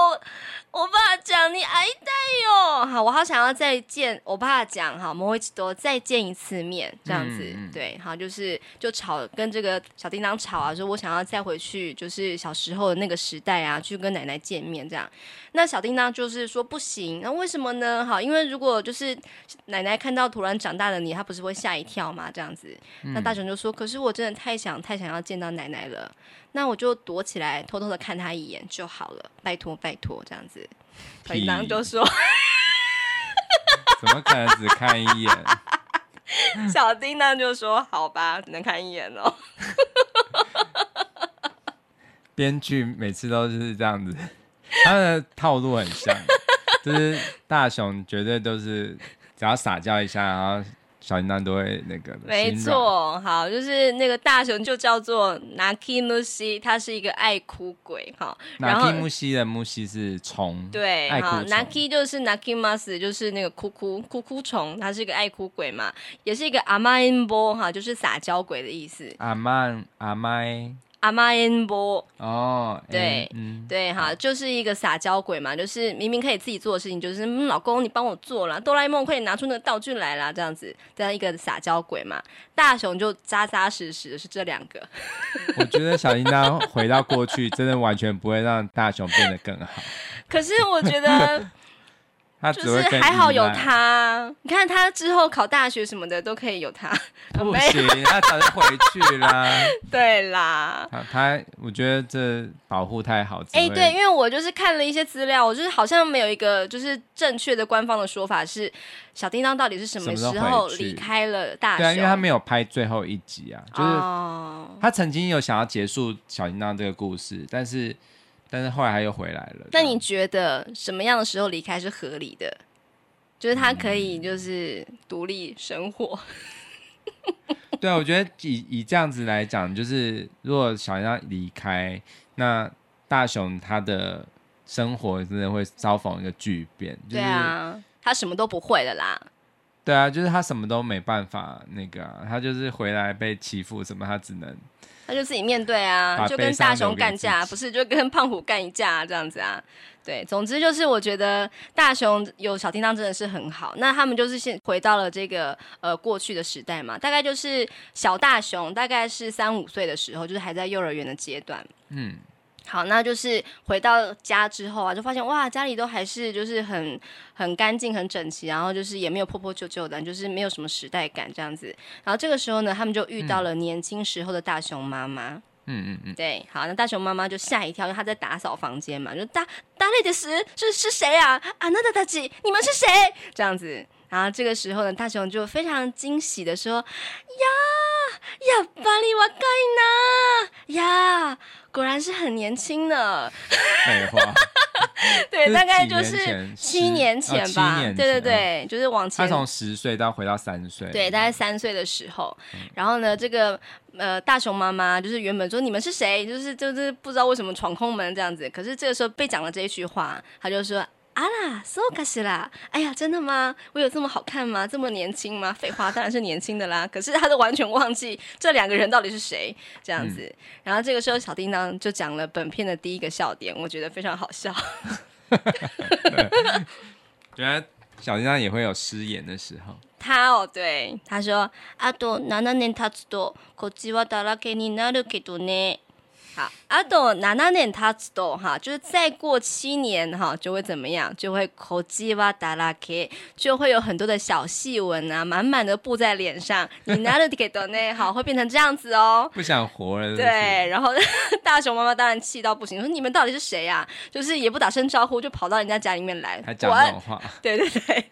我爸讲你哎呆哟，好，我好想要再见我爸讲，哈，もう一度再见一次面，这样子，嗯嗯对，好，就是就吵跟这个小叮当吵啊，说我想要再回去， ”就是小时候的。”那个时代啊，去跟奶奶见面这样，那小叮当就是说不行，那为什么呢？好，因为如果就是奶奶看到突然长大的你，她不是会吓一跳吗？这样子，那大雄就说，可是我真的太想太想要见到奶奶了，那我就躲起来偷偷的看她一眼就好了，拜托拜托这样子。小叮当就说，怎么可能只看一眼？小叮当就说，好吧，只能看一眼哦。编剧每次都是这样子，他的套路很像，就是大雄绝对都是只要撒娇一下，然后小叮当都会那个。没错，好，就是那个大雄就叫做 Naki Mushi，他是一个爱哭鬼，哈。Naki Mushi 的 Mushi 是虫，对，好，Naki 就是 Naki Mus，就是那个哭哭哭哭虫，他是一个爱哭鬼嘛，也是一个阿妈音波哈，就是撒娇鬼的意思。阿曼阿妈。阿妈恩波哦，对，嗯、对哈，就是一个撒娇鬼嘛，就是明明可以自己做的事情，就是、嗯、老公你帮我做啦，哆啦 A 梦可以拿出那个道具来啦，这样子，这样一个撒娇鬼嘛。大雄就扎扎实实的是这两个。我觉得小叮当回到过去，真的完全不会让大雄变得更好。可是我觉得。他就是还好有他，你看他之后考大学什么的都可以有他。不行，他早就回去啦。对啦，他他，我觉得这保护太好。哎、欸，对，因为我就是看了一些资料，我就是好像没有一个就是正确的官方的说法是小叮当到底是什么时候离开了大学。对啊，因为他没有拍最后一集啊，就是他曾经有想要结束小叮当这个故事，但是。但是后来他又回来了。那你觉得什么样的时候离开是合理的？就是他可以就是独立生活。嗯、对啊，我觉得以以这样子来讲，就是如果想要离开，那大雄他的生活真的会遭逢一个巨变。就是、对啊，他什么都不会了啦。对啊，就是他什么都没办法那个、啊，他就是回来被欺负什么，他只能。他就自己面对啊，就跟大雄干架，不是就跟胖虎干一架啊，这样子啊。对，总之就是我觉得大雄有小叮当真的是很好。那他们就是现回到了这个呃过去的时代嘛，大概就是小大雄大概是三五岁的时候，就是还在幼儿园的阶段。嗯。好，那就是回到家之后啊，就发现哇，家里都还是就是很很干净、很整齐，然后就是也没有破破旧旧的，就是没有什么时代感这样子。然后这个时候呢，他们就遇到了年轻时候的大熊妈妈。嗯嗯嗯，对，好，那大熊妈妈就吓一跳，因为她在打扫房间嘛，就大大力的是是是谁啊？啊，那大大姐，你们是谁？这样子。然后这个时候呢，大熊就非常惊喜的说：“呀，呀，巴里瓦果然是很年轻呢。废话。对，大概就是七年前吧。对对对，就是往前。他从十岁到回到三岁。对，大概三岁的时候。然后呢，这个呃大熊妈妈就是原本说你们是谁，就是就是不知道为什么闯空门这样子。可是这个时候被讲了这一句话，他就说。啊啦，そうかしら？哎呀，真的吗？我有这么好看吗？这么年轻吗？废话，当然是年轻的啦。可是他都完全忘记这两个人到底是谁，这样子。嗯、然后这个时候，小叮当就讲了本片的第一个笑点，我觉得非常好笑。原来小叮当也会有失言的时候。他哦，对，他说：“あと七年経つとこっちはだらけになるけどね。” 好，阿斗哪哪年他知道哈，就是再过七年哈，就会怎么样？就会口叽哇达拉 K，就会有很多的小细纹啊，满满的布在脸上。你拿了给多内好，会变成这样子哦。不想活了是？对，然后 大熊妈妈当然气到不行，说你们到底是谁呀、啊？就是也不打声招呼，就跑到人家家里面来，还讲这种话。对对 对。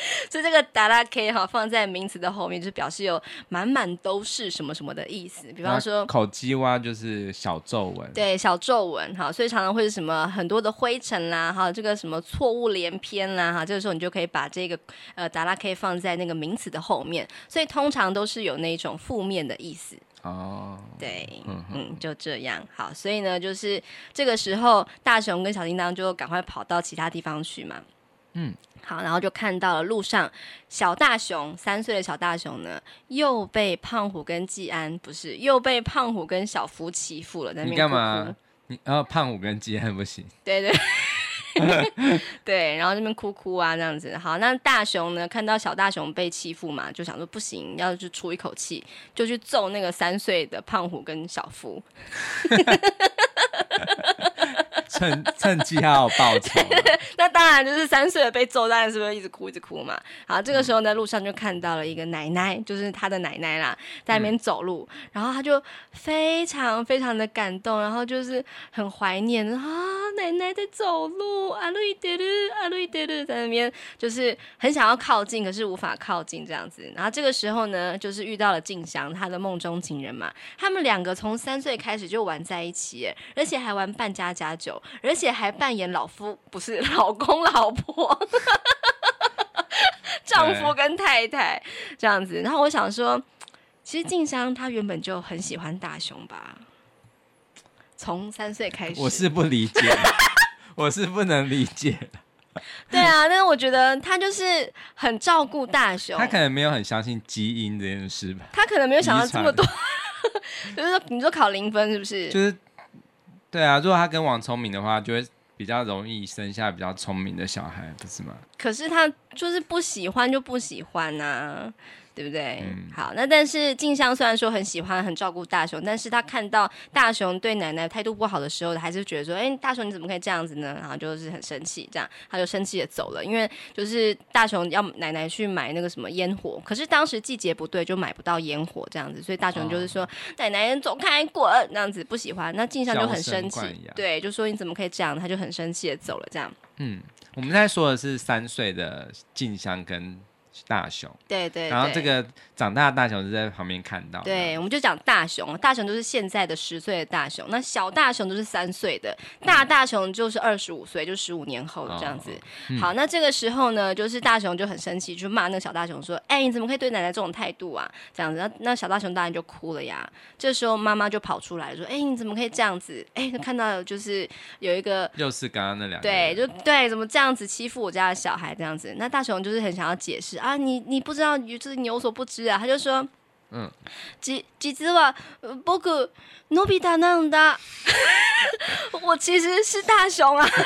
所以这个达拉 K 哈放在名词的后面，就表示有满满都是什么什么的意思。比方说，口鸡蛙就是小皱纹，对，小皱纹哈，所以常常会是什么很多的灰尘啦哈，这个什么错误连篇啦哈，这个时候你就可以把这个呃达拉 K 放在那个名词的后面，所以通常都是有那种负面的意思。哦，对，嗯嗯，就这样好，所以呢，就是这个时候大雄跟小叮当就赶快跑到其他地方去嘛。嗯，好，然后就看到了路上小大熊三岁的小大熊呢，又被胖虎跟季安不是，又被胖虎跟小夫欺负了，在那边哭哭。你干嘛？你然后胖虎跟季安不行？对对 对，然后那边哭哭啊，这样子。好，那大熊呢，看到小大熊被欺负嘛，就想说不行，要去出一口气，就去揍那个三岁的胖虎跟小夫。趁趁机还要报仇，那 当然就是三岁的被揍，当然是不是一直哭一直哭嘛？好，这个时候在路上就看到了一个奶奶，就是他的奶奶啦，在那边走路，然后他就非常非常的感动，然后就是很怀念啊，奶奶在走路，阿鲁伊德鲁，阿鲁伊德鲁，在那边就是很想要靠近，可是无法靠近这样子。然后这个时候呢，就是遇到了静香，他的梦中情人嘛，他们两个从三岁开始就玩在一起，而且还玩扮家家酒。而且还扮演老夫，不是老公老婆，丈夫跟太太这样子。然后我想说，其实静香她原本就很喜欢大雄吧，从三岁开始。我是不理解，我是不能理解。对啊，但是我觉得他就是很照顾大雄，他可能没有很相信基因这件事吧。他可能没有想到这么多，就是说你说考零分是不是？就是。对啊，如果他跟王聪明的话，就会比较容易生下比较聪明的小孩，不是吗？可是他就是不喜欢就不喜欢呐、啊。对不对？嗯、好，那但是静香虽然说很喜欢、很照顾大雄，但是他看到大雄对奶奶态度不好的时候，还是觉得说，哎，大雄你怎么可以这样子呢？然后就是很生气，这样他就生气的走了。因为就是大雄要奶奶去买那个什么烟火，可是当时季节不对，就买不到烟火这样子，所以大雄就是说，哦、奶奶走开滚，这样子不喜欢。那静香就很生气，对，就说你怎么可以这样？他就很生气的走了。这样，嗯，我们在说的是三岁的静香跟。大熊，对，对对，然后这个长大的大熊就在旁边看到，对，我们就讲大熊，大熊就是现在的十岁的大熊，那小大熊都是三岁的，大大熊就是二十五岁，就十五年后这样子。哦、好，那这个时候呢，就是大熊就很生气，就骂那个小大熊说：“哎，你怎么可以对奶奶这种态度啊？”这样子，那那小大熊当然就哭了呀。这时候妈妈就跑出来说：“哎，你怎么可以这样子？哎，看到就是有一个，又是刚刚那两个，对，就对，怎么这样子欺负我家的小孩这样子？那大熊就是很想要解释啊。啊，你你不知道，就是你有所不知啊。他就说，嗯，其其实我不可诺比达那样的，我其实是大雄啊。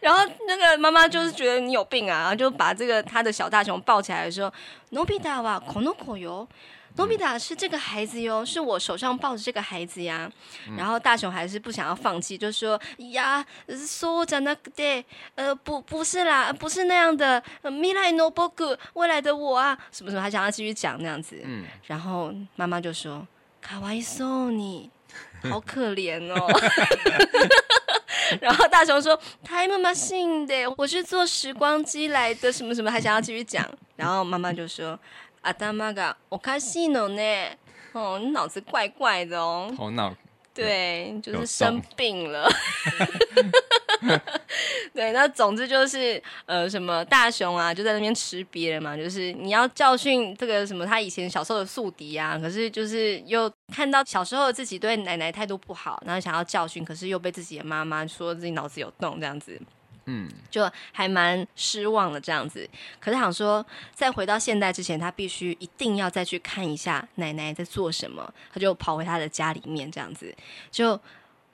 然后那个妈妈就是觉得你有病啊，就把这个他的小大雄抱起来的时候，诺比达哇，この子よ。 诺比达是这个孩子哟，是我手上抱着这个孩子呀。嗯、然后大雄还是不想要放弃，就说呀，说讲那个对，呃，不，不是啦，不是那样的。未来の仆，未来的我啊，什么什么，还想要继续讲那样子。嗯、然后妈妈就说，かわいそうに，好可怜哦。 然后大雄说：“太妈妈信的，我是坐时光机来的，什么什么，还想要继续讲。”然后妈妈就说：“ 阿达玛嘎，我看戏呢，哦，你脑子怪怪的哦，头脑。”对，就是生病了。对，那总之就是呃，什么大熊啊，就在那边吃瘪人嘛。就是你要教训这个什么他以前小时候的宿敌啊，可是就是又看到小时候自己对奶奶态度不好，然后想要教训，可是又被自己的妈妈说自己脑子有洞这样子。嗯，就还蛮失望的这样子。可是想说，在回到现代之前，他必须一定要再去看一下奶奶在做什么。他就跑回他的家里面这样子，就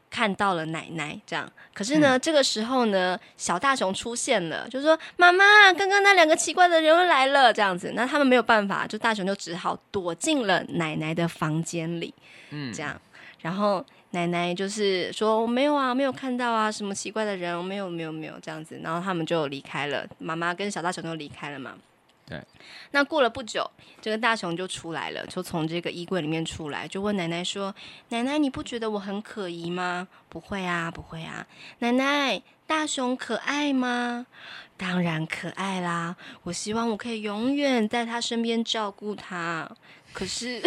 看到了奶奶这样。可是呢，嗯、这个时候呢，小大熊出现了，就说：“妈妈，刚刚那两个奇怪的人又来了。”这样子，那他们没有办法，就大熊就只好躲进了奶奶的房间里。嗯，这样，然后。奶奶就是说我没有啊，没有看到啊，什么奇怪的人，没有没有没有这样子，然后他们就离开了，妈妈跟小大熊都离开了嘛。对。那过了不久，这个大熊就出来了，就从这个衣柜里面出来，就问奶奶说：“奶奶，你不觉得我很可疑吗？”“不会啊，不会啊。”“奶奶，大熊可爱吗？”“当然可爱啦，我希望我可以永远在他身边照顾他。”可是，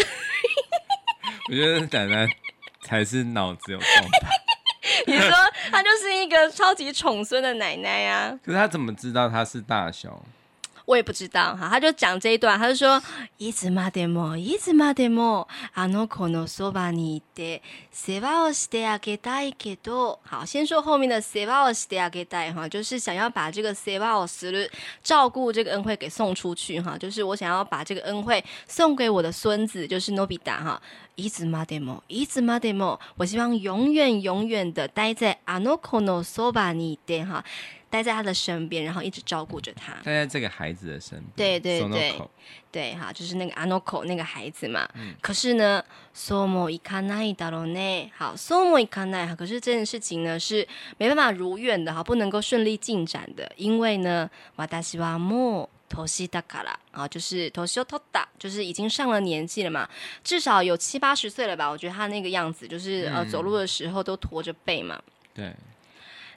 我觉得奶奶。才是脑子有洞吧？你说他就是一个超级宠孙的奶奶啊？可是他怎么知道他是大雄？我也不知道哈，他就讲这一段，他就说：“いつまでも、いつまでもあの子のそばにいて世话をしてあげたいけど。”好，先说后面的世话をしてあげたい哈，就是想要把这个世话をする照顾这个恩惠给送出去哈，就是我想要把这个恩惠送给我的孙子，就是のび太哈。いつまでも、いつまでも，我希望永远永远的待在あの子のそばにいて哈。 待在他的身边，然后一直照顾着他。待在这个孩子的身边。对对对，对哈，就是那个あの子那个孩子嘛。嗯。可是呢，そうもいかないだろうね。好，そうもいかない哈。可是这件事情呢是没办法如愿的哈，不能够顺利进展的，因为呢，私はもう年だから啊，就是年を取った，就是已经上了年纪了嘛，至少有七八十岁了吧？我觉得他那个样子，就是、嗯、呃，走路的时候都驼着背嘛。对。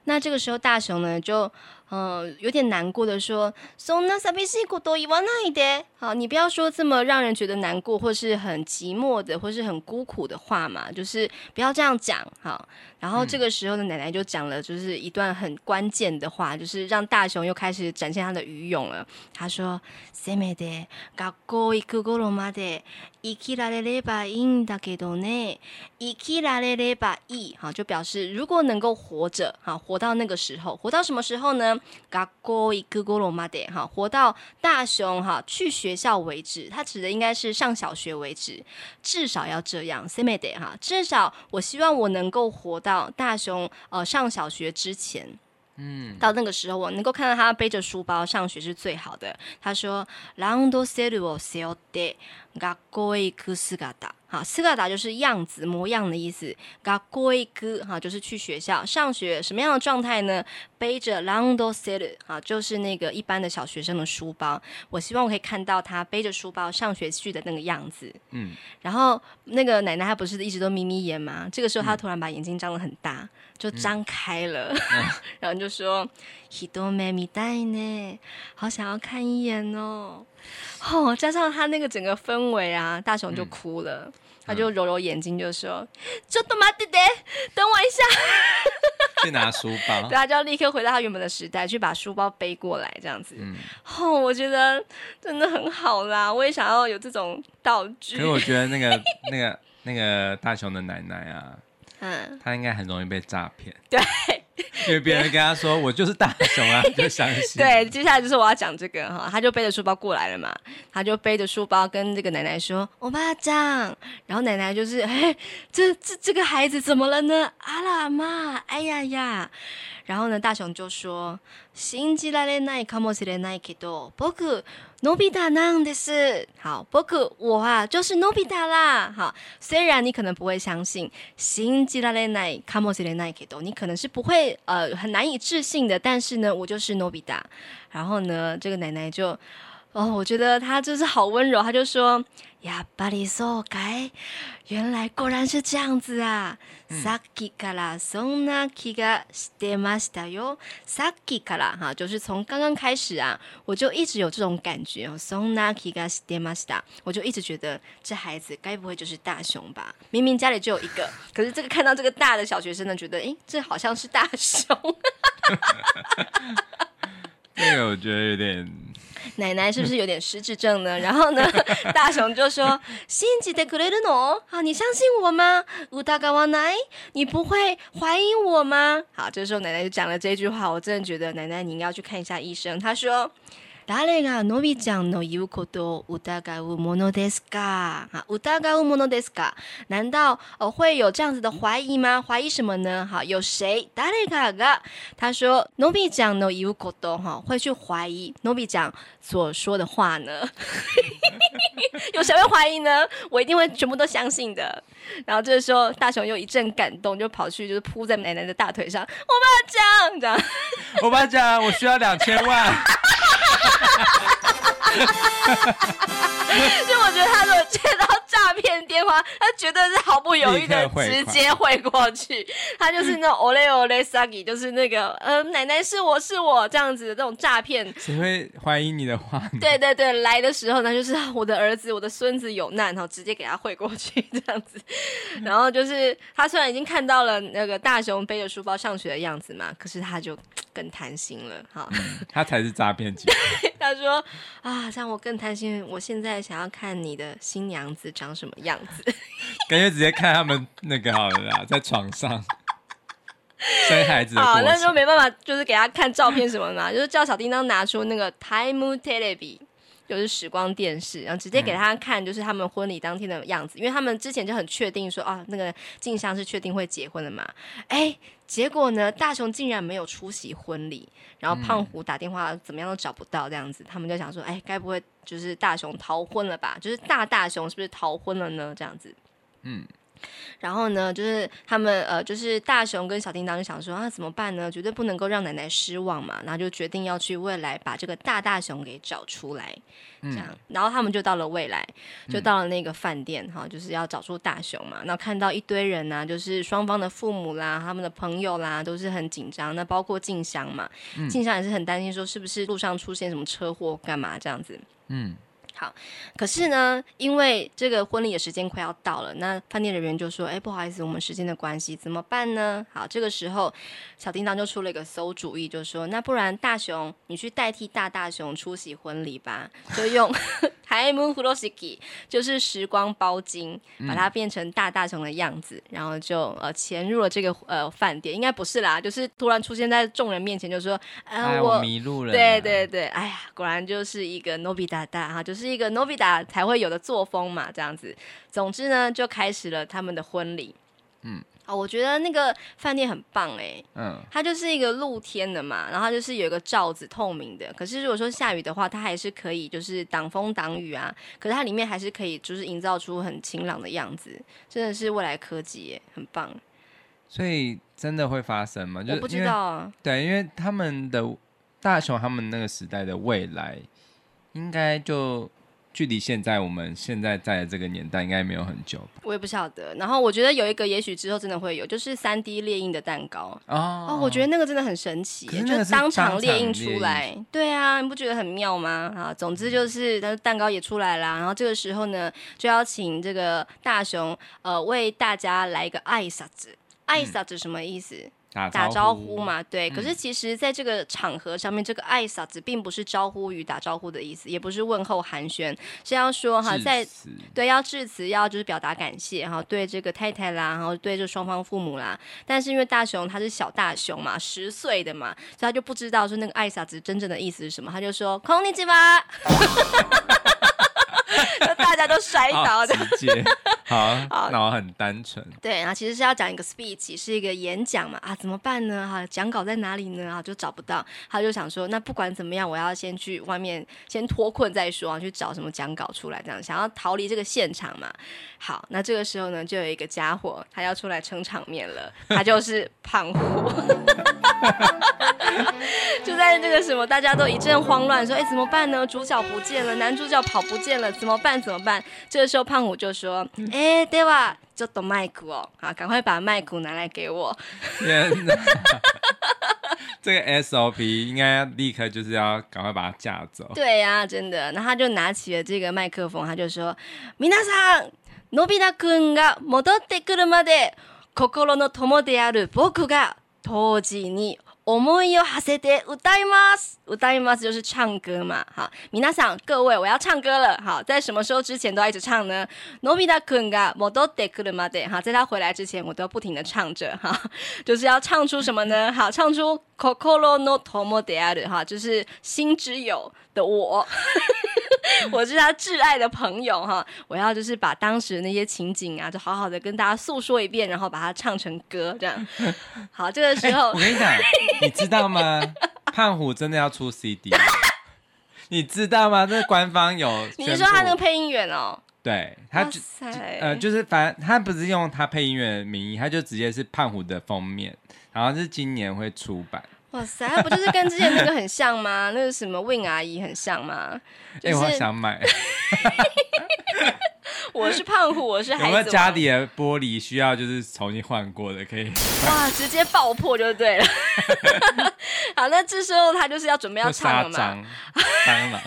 那这个时候，大雄呢就，呃，有点难过的说：“そんな寂しいこと言わないで。”好，你不要说这么让人觉得难过，或是很寂寞的，或是很孤苦的话嘛，就是不要这样讲。好，然后这个时候的奶奶就讲了，就是一段很关键的话，就是让大雄又开始展现他的余勇了。他说：“せめて学校行く顷まで 生きられればいいんだけどね。生きられればいい。好，就表示如果能够活着，好，活到那个时候，活到什么时候呢？学校行く顷まで，好，活到大雄哈去学。学校为止，他指的应该是上小学为止，至少要这样。せめて哈，至少我希望我能够活到大雄呃上小学之前。 嗯，到那个时候我能够看到他背着书包上学是最好的。他说：“ランドセルを背负って学校へ行く姿。”好，姿就是样子、模样的意思。学校へ行く哈，就是去学校上学，什么样的状态呢？ 背着ランドセル啊，就是那个一般的小学生的书包。我希望我可以看到他背着书包上学去的那个样子。嗯，然后那个奶奶她不是一直都眯眯眼吗？这个时候她突然把眼睛张得很大。就张开了，嗯、然后就说“ひと目见たいね”，好想要看一眼哦。哦，加上他那个整个氛围啊，大雄就哭了，嗯、 他就揉揉眼睛，就说：“ちょっと待ってて，等我一下。 ”去拿书包，对，他就要立刻回到他原本的时代，去把书包背过来，这样子。嗯，哦，我觉得真的很好啦，我也想要有这种道具。可是我觉得那个、那个、那个大雄的奶奶啊。嗯，他应该很容易被诈骗。对， 因为别人跟他说我就是大雄啊，就相信。对，接下来就是我要讲这个哈，他就背着书包过来了嘛，他就背着书包跟这个奶奶说：“我妈这样。”然后奶奶就是：“哎，这这这个孩子怎么了呢？阿拉妈，哎呀呀。”然后呢，大雄就说：“信じられないかもしれないけど、仆のび太なんです。”好，仆我啊就是のび太啦。好，虽然你可能不会相信，信じられないかもしれないけど，你可能是不会呃很难以置信的，但是呢，我就是のび太。然后呢，这个奶奶就哦，我觉得她就是好温柔，她就说。 やっぱりそうかい？原来果然是这样子啊！さっきからそんな気がしてましたよ。さっきから哈，就是从刚刚开始啊，我就一直有这种感觉哦。そんな気がしてました，我就一直觉得这孩子该不会就是大雄吧？明明家里就有一个，可是这个看到这个大的小学生呢，觉得诶，这好像是大雄。 这个我觉得有点。奶奶是不是有点失智症呢？然后呢，大雄就说：“信じてくれるの？好，你相信我吗？疑わない？你不会怀疑我吗？”好，这时候奶奶就讲了这句话，我真的觉得奶奶你应该要去看一下医生。他说。 谁がのびちゃんの言うことを疑うものですか？啊，疑うものですか？难道呃会有这样子的怀疑吗？怀疑什么呢？好，有谁？谁かが他说のびちゃんの言うこと哈会去怀疑のびちゃん所说的话呢？有谁会怀疑呢？我一定会全部都相信的。 然后这个时候大雄又一阵感动，就跑去就是扑在奶奶的大腿上。我爸讲，这样。我爸讲，我需要两千万。就我觉得他如果接到诈骗电话，他绝对是毫不犹豫的直接汇过去。他就是那种 ole ole sagi，就是那个呃奶奶是我是我这样子的这种诈骗。谁会怀疑你的话？对对对，来的时候呢，就是我的儿子、我的孙子有难，然后直接给他汇过去这样子。然后就是他虽然已经看到了那个大熊背着书包上学的样子嘛，可是他就更贪心了哈、嗯。他才是诈骗集团。他说啊，让我更贪心。我现在想要看你的新娘子长什么样子，感觉直接看他们那个好了啦，在床上 生孩子。好，那时候没办法，就是给他看照片什么嘛，就是叫小叮当拿出那个 Time Television 就是时光电视，然后直接给他看，就是他们婚礼当天的样子，嗯、因为他们之前就很确定说，啊，那个静香是确定会结婚的嘛。哎，结果呢，大雄竟然没有出席婚礼，然后胖虎打电话怎么样都找不到，这样子，他们就想说，哎，该不会就是大雄逃婚了吧？就是大大雄是不是逃婚了呢？这样子，嗯。然后呢，就是他们呃，就是大雄跟小叮当就想说啊，怎么办呢？绝对不能够让奶奶失望嘛。然后就决定要去未来把这个大大雄给找出来，这样。嗯、然后他们就到了未来，就到了那个饭店哈、嗯，就是要找出大雄嘛。然后看到一堆人呐、啊，就是双方的父母啦，他们的朋友啦，都是很紧张。那包括静香嘛，静、嗯、香也是很担心，说是不是路上出现什么车祸干嘛这样子。嗯。好，可是呢，因为这个婚礼的时间快要到了，那饭店人员就说：“哎，不好意思，我们时间的关系，怎么办呢？”好，这个时候小叮当就出了一个馊主意，就说：“那不然大雄，你去代替大大雄出席婚礼吧，就用タイムフロー式，就是时光包金，把它变成大大雄的样子，嗯、然后就呃潜入了这个呃饭店，应该不是啦，就是突然出现在众人面前，就说：‘呃，哎、我，我迷路了。’对对对，哎呀，果然就是一个のび太大哈，就是。 ”是一个 Novita 才会有的作风嘛，这样子。总之呢，就开始了他们的婚礼。嗯，哦，我觉得那个饭店很棒哎。嗯，它就是一个露天的嘛，然后就是有一个罩子，透明的。可是如果说下雨的话，它还是可以就是挡风挡雨啊。可是它里面还是可以就是营造出很晴朗的样子，真的是未来科技耶，很棒。所以真的会发生吗？就我不知道啊。对，因为他们的大雄他们那个时代的未来。应该就距离现在我们现在在的这个年代应该没有很久吧？我也不晓得。然后我觉得有一个，也许之后真的会有，就是三 D 列印的蛋糕哦，哦。我觉得那个真的很神奇，是就当场列印出来。对啊，你不觉得很妙吗？啊，总之就是，但是蛋糕也出来啦。然后这个时候呢，就要请这个大雄呃为大家来一个爱撒子。爱撒子什么意思？打招，打招呼嘛，对、嗯。可是其实，在这个场合上面，这个挨拶子并不是招呼语、打招呼的意思，也不是问候寒暄，是要说哈，在对要致辞，要就是表达感谢哈，对这个太太啦，然后对这双方父母啦。但是因为大雄他是小大雄嘛，十岁的嘛，所以他就不知道说那个挨拶子真正的意思是什么，他就说こんにちは。 大家都摔倒的，直接好，好，然后很单纯。对，然后其实是要讲一个 speech，是一个演讲嘛啊，怎么办呢？哈，讲稿在哪里呢？啊，就找不到，他就想说，那不管怎么样，我要先去外面先脱困再说啊，去找什么讲稿出来，这样想要逃离这个现场嘛。好，那这个时候呢，就有一个家伙，他要出来撑场面了，他就是胖虎。就在这个什么，大家都一阵慌乱，说：“哎，怎么办呢？主角不见了，男主角跑不见了，怎么办？怎么办？”这个时候，胖虎就说：“哎，对吧？就懂麦克哦，好，赶快把麦克拿来给我。”天哪！这个 SOP 应该立刻就是要赶快把他架走。对呀、啊，真的。然后他就拿起了这个麦克风，他就说：“皆さん、のび太くんが戻ってくるまで、心の友である仆が当时に。”思いを驰せて歌います，歌います就是唱歌嘛。好，皆さん各位，我要唱歌了。好，在什么时候之前都要一直唱呢？のび太くんが戻ってくるまで。好，在他回来之前，我都要不停的唱着。哈，就是要唱出什么呢？好，唱出心の友である。哈，就是心之友的我。我是他挚爱的朋友哈，我要就是把当时的那些情景啊，就好好的跟大家诉说一遍，然后把它唱成歌这样。好，这个时候、欸、我跟你讲，你知道吗？ 胖虎真的要出 CD，你知道吗？这个官方有，你是说他那个配音员哦？对，他就呃，就是反正他不是用他配音员的名义，他就直接是胖虎的封面，然后是今年会出版。哇塞，他不就是跟之前那个很像吗？那个什么 Win 阿姨很像吗？哎、就是欸，我想买。我是胖虎，我是孩子。有没有家里的玻璃需要就是重新换过的？可以。哇，直接爆破就对了。好，那这时候他就是要准备要唱了嘛？当然。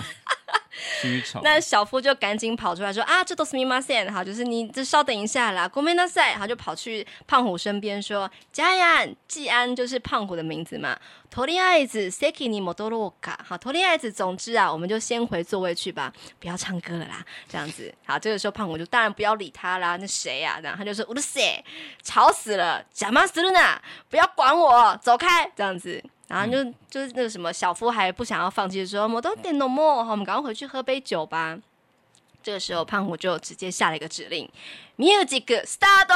那小夫就赶紧跑出来说啊，这都是密码线，好，就是你这稍等一下啦，ごめんなさい，好，就跑去胖虎身边说，ジャイアン，季安就是胖虎的名字嘛， とりあえず席に戻ろうか，好，とりあえず，总之啊，我们就先回座位去吧，不要唱歌了啦，这样子，好，这个时候胖虎就当然不要理他啦，那谁呀、啊？然后他就说，うるせえ，吵死了，邪魔するな，不要管我，走开，这样子。然后就就是那个什么小夫还不想要放弃的时候，我都点了莫，好，我们赶快回去喝杯酒吧。这个时候胖虎就直接下了一个指令，music start，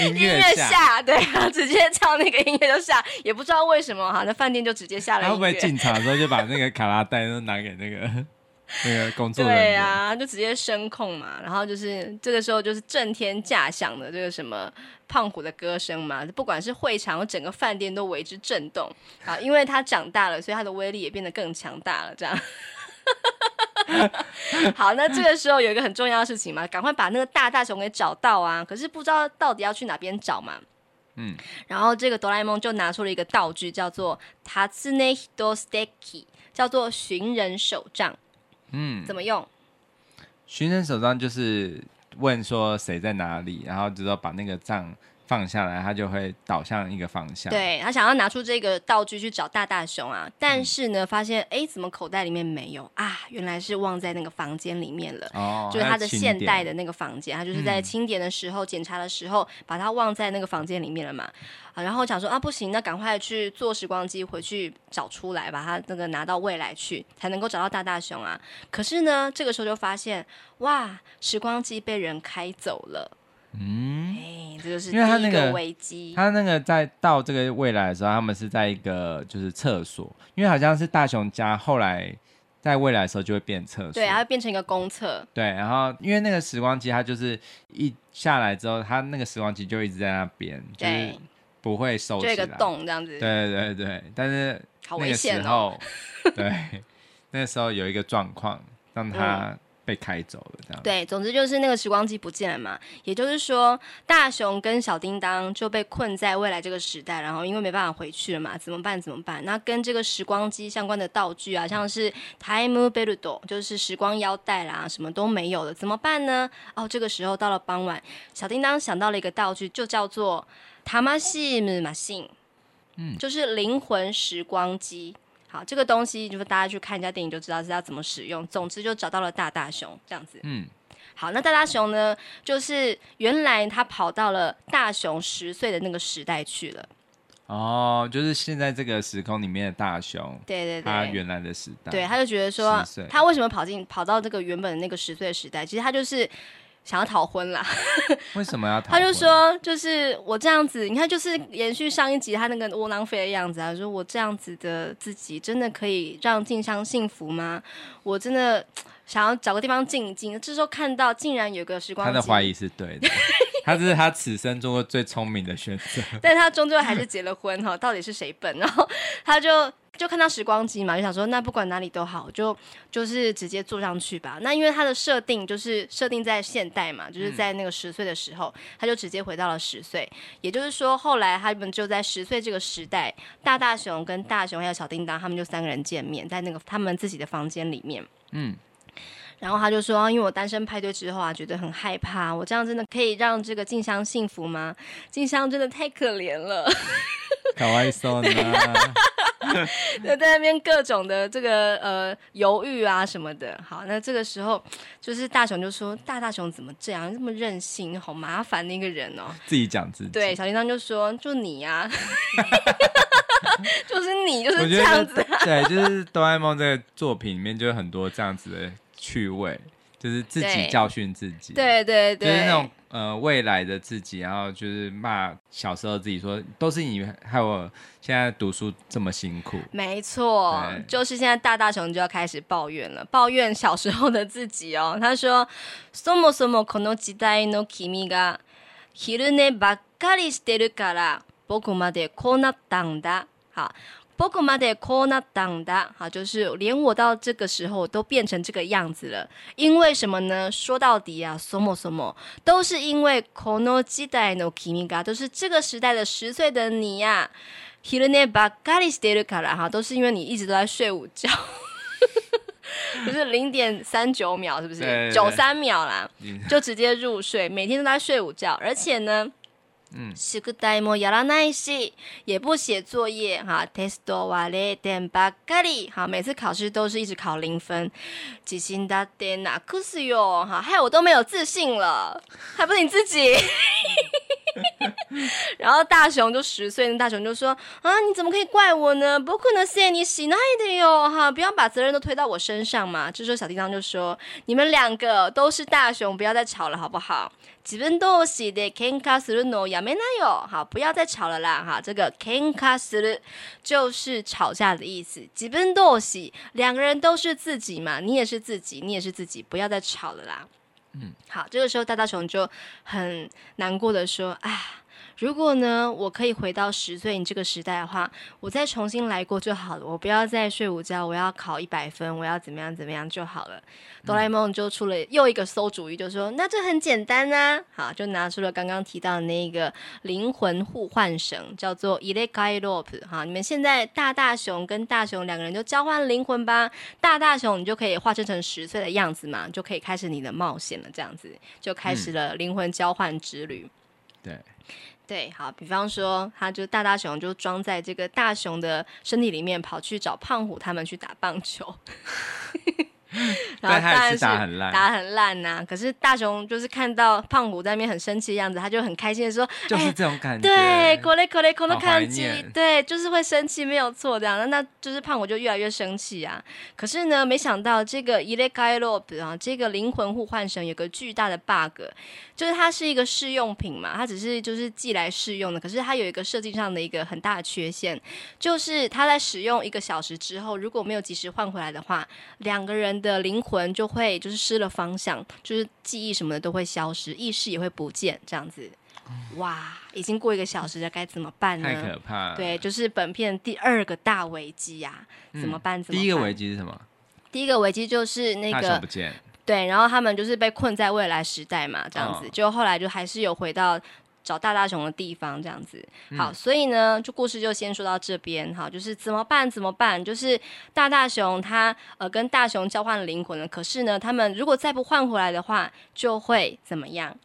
音乐下，对啊，直接唱那个音乐就下，也不知道为什么哈，那饭店就直接下了。他会不会进场的时候就把那个卡拉带都拿给那个 那个工作人员？对啊，就直接声控嘛，然后就是这个时候就是震天价响的这个什么。胖虎的歌声嘛，不管是会场，整个饭店都为之震动啊！因为他长大了，所以他的威力也变得更强大了。这样，好，那这个时候有一个很重要的事情嘛，赶快把那个大大熊给找到啊！可是不知道到底要去哪边找嘛。嗯，然后这个哆啦 A 梦就拿出了一个道具，叫做塔兹内多斯蒂奇，叫做寻人手杖。嗯，怎么用？寻人手杖就是。问说谁在哪里，然后之后把那个杖放下来，他就会导向一个方向。对，他想要拿出这个道具去找大大熊啊，但是呢，发现哎，怎么口袋里面没有啊？原来是忘在那个房间里面了。哦，就是他的现代的那个房间，他就是在清点的时候、嗯、检查的时候，把它忘在那个房间里面了嘛。啊，然后想说啊，不行，那赶快去坐时光机回去找出来，把它那个拿到未来去，才能够找到大大熊啊。可是呢，这个时候就发现，哇，时光机被人开走了。嗯，哎，这就是第一个危机。他那个在到这个未来的时候，他们是在一个就是厕所，因为好像是大雄家后来在未来的时候就会变厕所，对，它会变成一个公厕。对，然后因为那个时光机，它就是一下来之后，它那个时光机就一直在那边，就是。不会收起来，这个洞这样子。对对对，但是那个时候，对，那个时候有一个状况让他被开走了，这样、嗯。对，总之就是那个时光机不见了嘛，也就是说，大雄跟小叮当就被困在未来这个时代，然后因为没办法回去了嘛，怎么办？怎么办？那跟这个时光机相关的道具啊，像是 time belt，就是时光腰带啦，什么都没有了，怎么办呢？哦，这个时候到了傍晚，小叮当想到了一个道具，就叫做。塔玛西姆马信，嗯，就是灵魂时光机。好，这个东西就是大家去看一下电影就知道是要怎么使用。总之就找到了大大熊这样子。嗯，好，那大大熊呢，就是原来他跑到了大熊十岁的那个时代去了。哦，就是现在这个时空里面的大熊，对对对，他原来的时代。对，他就觉得说，他为什么跑进跑到这个原本的那个十岁的时代？其实他就是。想要逃婚啦？为什么要逃？他就说，就是我这样子，你看，就是延续上一集他那个窝囊废的样子啊。说我这样子的自己，真的可以让静香幸福吗？我真的想要找个地方静一静。这时候看到，竟然有个时光机，他的怀疑是对的。他这是他此生做过最聪明的选择。但他终究还是结了婚哈，到底是谁笨？然后他就就看到时光机嘛，就想说那不管哪里都好，就就是直接坐上去吧。那因为他的设定就是设定在现代嘛，就是在那个十岁的时候，他就直接回到了十岁。也就是说，后来他们就在十岁这个时代，大大熊跟大熊还有小叮当他们就三个人见面，在那个他们自己的房间里面。嗯。然后他就说：“因为我单身派对之后啊，觉得很害怕。我这样真的可以让这个静香幸福吗？静香真的太可怜了，可哀伤呢。在那边各种的这个呃犹豫啊什么的。好，那这个时候就是大雄就说：大大熊怎么这样，这么任性，好麻烦的一个人哦。自己讲自己。对，小叮当就说：就你呀、啊，就是你，就是这样子、啊。对，就是哆啦 A 梦这个作品里面就有很多这样子的。”趣味就是自己教训自己，对对对，就是那种呃未来的自己，然后就是骂小时候自己说，都是你害我现在读书这么辛苦。没错，就是现在大大熊就要开始抱怨了，抱怨小时候的自己哦。他说：“そもそもこの时代の君が昼寝ばっかりしてるから仆までこうなったんだ。”好。 仆までこうなったんだ，好，就是连我到这个时候都变成这个样子了。因为什么呢？说到底啊，そもそも都是因为この时代の君が，都是这个时代的十岁的你呀、啊。昼寝ばっかりしてるから，哈，都是因为你一直都在睡午觉，就是零点三九秒，是不是？九三秒啦，就直接入睡，每天都在睡午觉，而且呢。 嗯，宿题もやらないし，也不写作业哈。テストは零点ばっかり，好，每次考试都是一直考零分。自信だってなくすよ，哈，害我都没有自信了，还不是你自己。 然后大熊就十岁，那大熊就说啊，你怎么可以怪我呢？不可能是你しないでよ，哈，不要把责任都推到我身上嘛。这时候小叮当就说，你们两个都是大熊，不要再吵了，好不好？自分同士で喧哗するのやめなよ，好，不要再吵了啦，哈，这个喧哗する就是吵架的意思。自分同士，两个人都是自己嘛，你也是自己，你也是自己，不要再吵了啦。 好，这个时候大大熊就很难过的说，啊。如果呢，我可以回到十岁你这个时代的话，我再重新来过就好了。我不要再睡午觉，我要考一百分，我要怎么样怎么样就好了。嗯、哆啦 A 梦就出了又一个馊主意，就说那这很简单啊，好，就拿出了刚刚提到的那个灵魂互换绳，叫做入れ替えロープ。好，你们现在大大熊跟大熊两个人就交换灵魂吧。大大熊你就可以化身成十岁的样子嘛，就可以开始你的冒险了。这样子就开始了灵魂交换之旅。嗯、对。 对，好，比方说，他就大大熊就装在这个大熊的身体里面，跑去找胖虎他们去打棒球。然后当然是打很烂，打很烂呐、啊。可是大熊就是看到胖虎在那边很生气的样子，他就很开心的说：“就是这种感觉。”对，可雷可雷可能看机，对，就是会生气，没有错。这样，那那就是胖虎就越来越生气啊。可是呢，没想到这个入れ替えロープ啊，这个灵魂互换绳有个巨大的 bug，就是它是一个试用品嘛，它只是就是寄来试用的。可是它有一个设计上的一个很大的缺陷，就是它在使用一个小时之后，如果没有及时换回来的话，两个人。 的灵魂就会就是失了方向，就是记忆什么的都会消失，意识也会不见，这样子。哇，已经过一个小时了，该怎么办呢？太可怕了。对，就是本片第二个大危机呀，怎么办？怎么办？第一个危机是什么？第一个危机就是那个不见。对，然后他们就是被困在未来时代嘛，这样子，就后来就还是有回到。找大大熊的地方，这样子好，嗯、所以呢，就故事就先说到这边，哈，就是怎么办？怎么办？就是大大熊他呃跟大熊交换了灵魂了，可是呢，他们如果再不换回来的话，就会怎么样？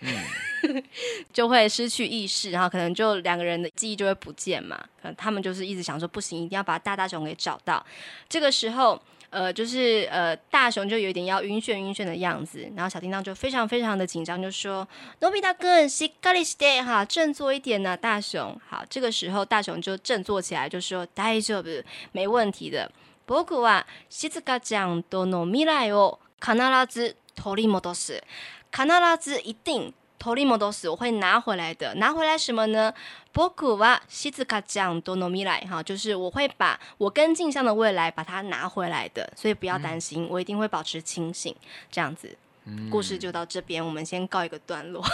嗯、就会失去意识，然后可能就两个人的记忆就会不见嘛。可能他们就是一直想说，不行，一定要把大大熊给找到。这个时候。呃，就是呃，大熊就有点要晕眩晕眩的样子，然后小叮当就非常非常的紧张，就说：“のび太くん，しっかりして哈，振作一点呢、啊，大熊。”好，这个时候大熊就振作起来，就说：“大丈夫，没问题的。仆はしずかちゃんとの未来を必ず取り戻す，必ず一定。” 托利莫多斯，我会拿回来的。拿回来什么呢？波古瓦西兹卡酱多诺米来哈，就是我会把我跟镜像的未来把它拿回来的，所以不要担心，我一定会保持清醒。这样子，故事就到这边，我们先告一个段落。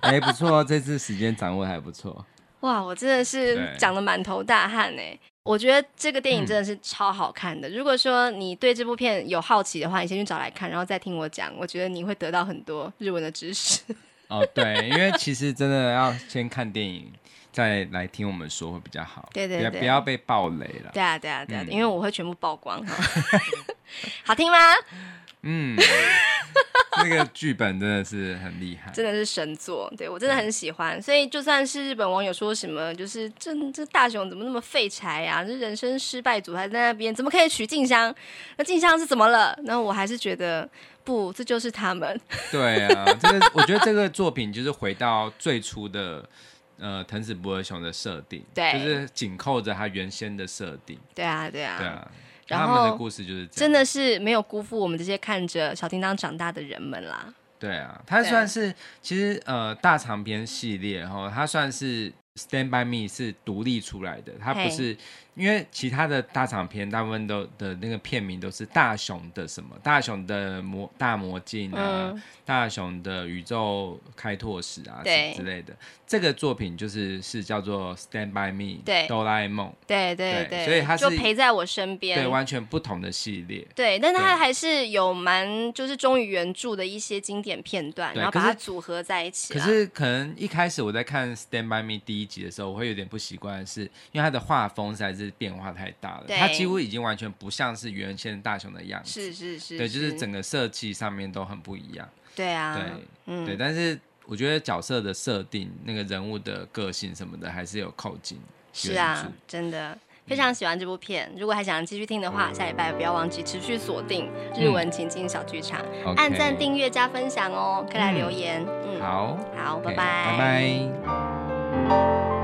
哎、不错，这次时间掌握还不错。哇，我真的是讲得满头大汗哎！我觉得这个电影真的是超好看的。嗯、如果说你对这部片有好奇的话，你先去找来看，然后再听我讲。我觉得你会得到很多日文的知识。哦，对，因为其实真的要先看电影，再来听我们说会比较好。对对对，不要被爆雷了。对啊对啊对啊，嗯、因为我会全部曝光。好听吗？嗯。这个剧本真的是很厉害，真的是神作，对我真的很喜欢。所以就算是日本网友说什么，就是这这大雄怎么那么废柴啊？这人生失败组还在那边，怎么可以娶静香？那静香是怎么了？那我还是觉得不，这就是他们。对啊，这个我觉得这个作品就是回到最初的呃藤子不二雄的设定，对，就是紧扣着他原先的设定。对啊，对啊，对啊。然后他们的故事就是真的是没有辜负我们这些看着小叮当长大的人们啦。对啊，它算是其实呃大长篇系列哈，它算是 Stand by Me 是独立出来的，它不是。因为其他的大长篇大部分都的那个片名都是大雄的什么大雄的魔大魔镜啊，嗯、大雄的宇宙开拓史啊对之类的。这个作品就是是叫做 Stand by Me，对，哆啦 A 梦，对对对，对，所以它是就陪在我身边，对，完全不同的系列。对，但它还是有蛮就是忠于原著的一些经典片段，然后把它组合在一起。可是可能一开始我在看 Stand by Me 第一集的时候，我会有点不习惯是，因为它的画风实在是。变化太大了，它几乎已经完全不像是原先大雄的样子。是是是，对，就是整个设计上面都很不一样。对啊，对，嗯、对，但是我觉得角色的设定、那个人物的个性什么的，还是有靠近。是啊，真的非常喜欢这部片。嗯、如果还想继续听的话，下礼拜不要忘记持续锁定日文情境小剧场，嗯、按赞、订阅、加分享哦，可以来留言。嗯，嗯好，好，拜拜，拜拜。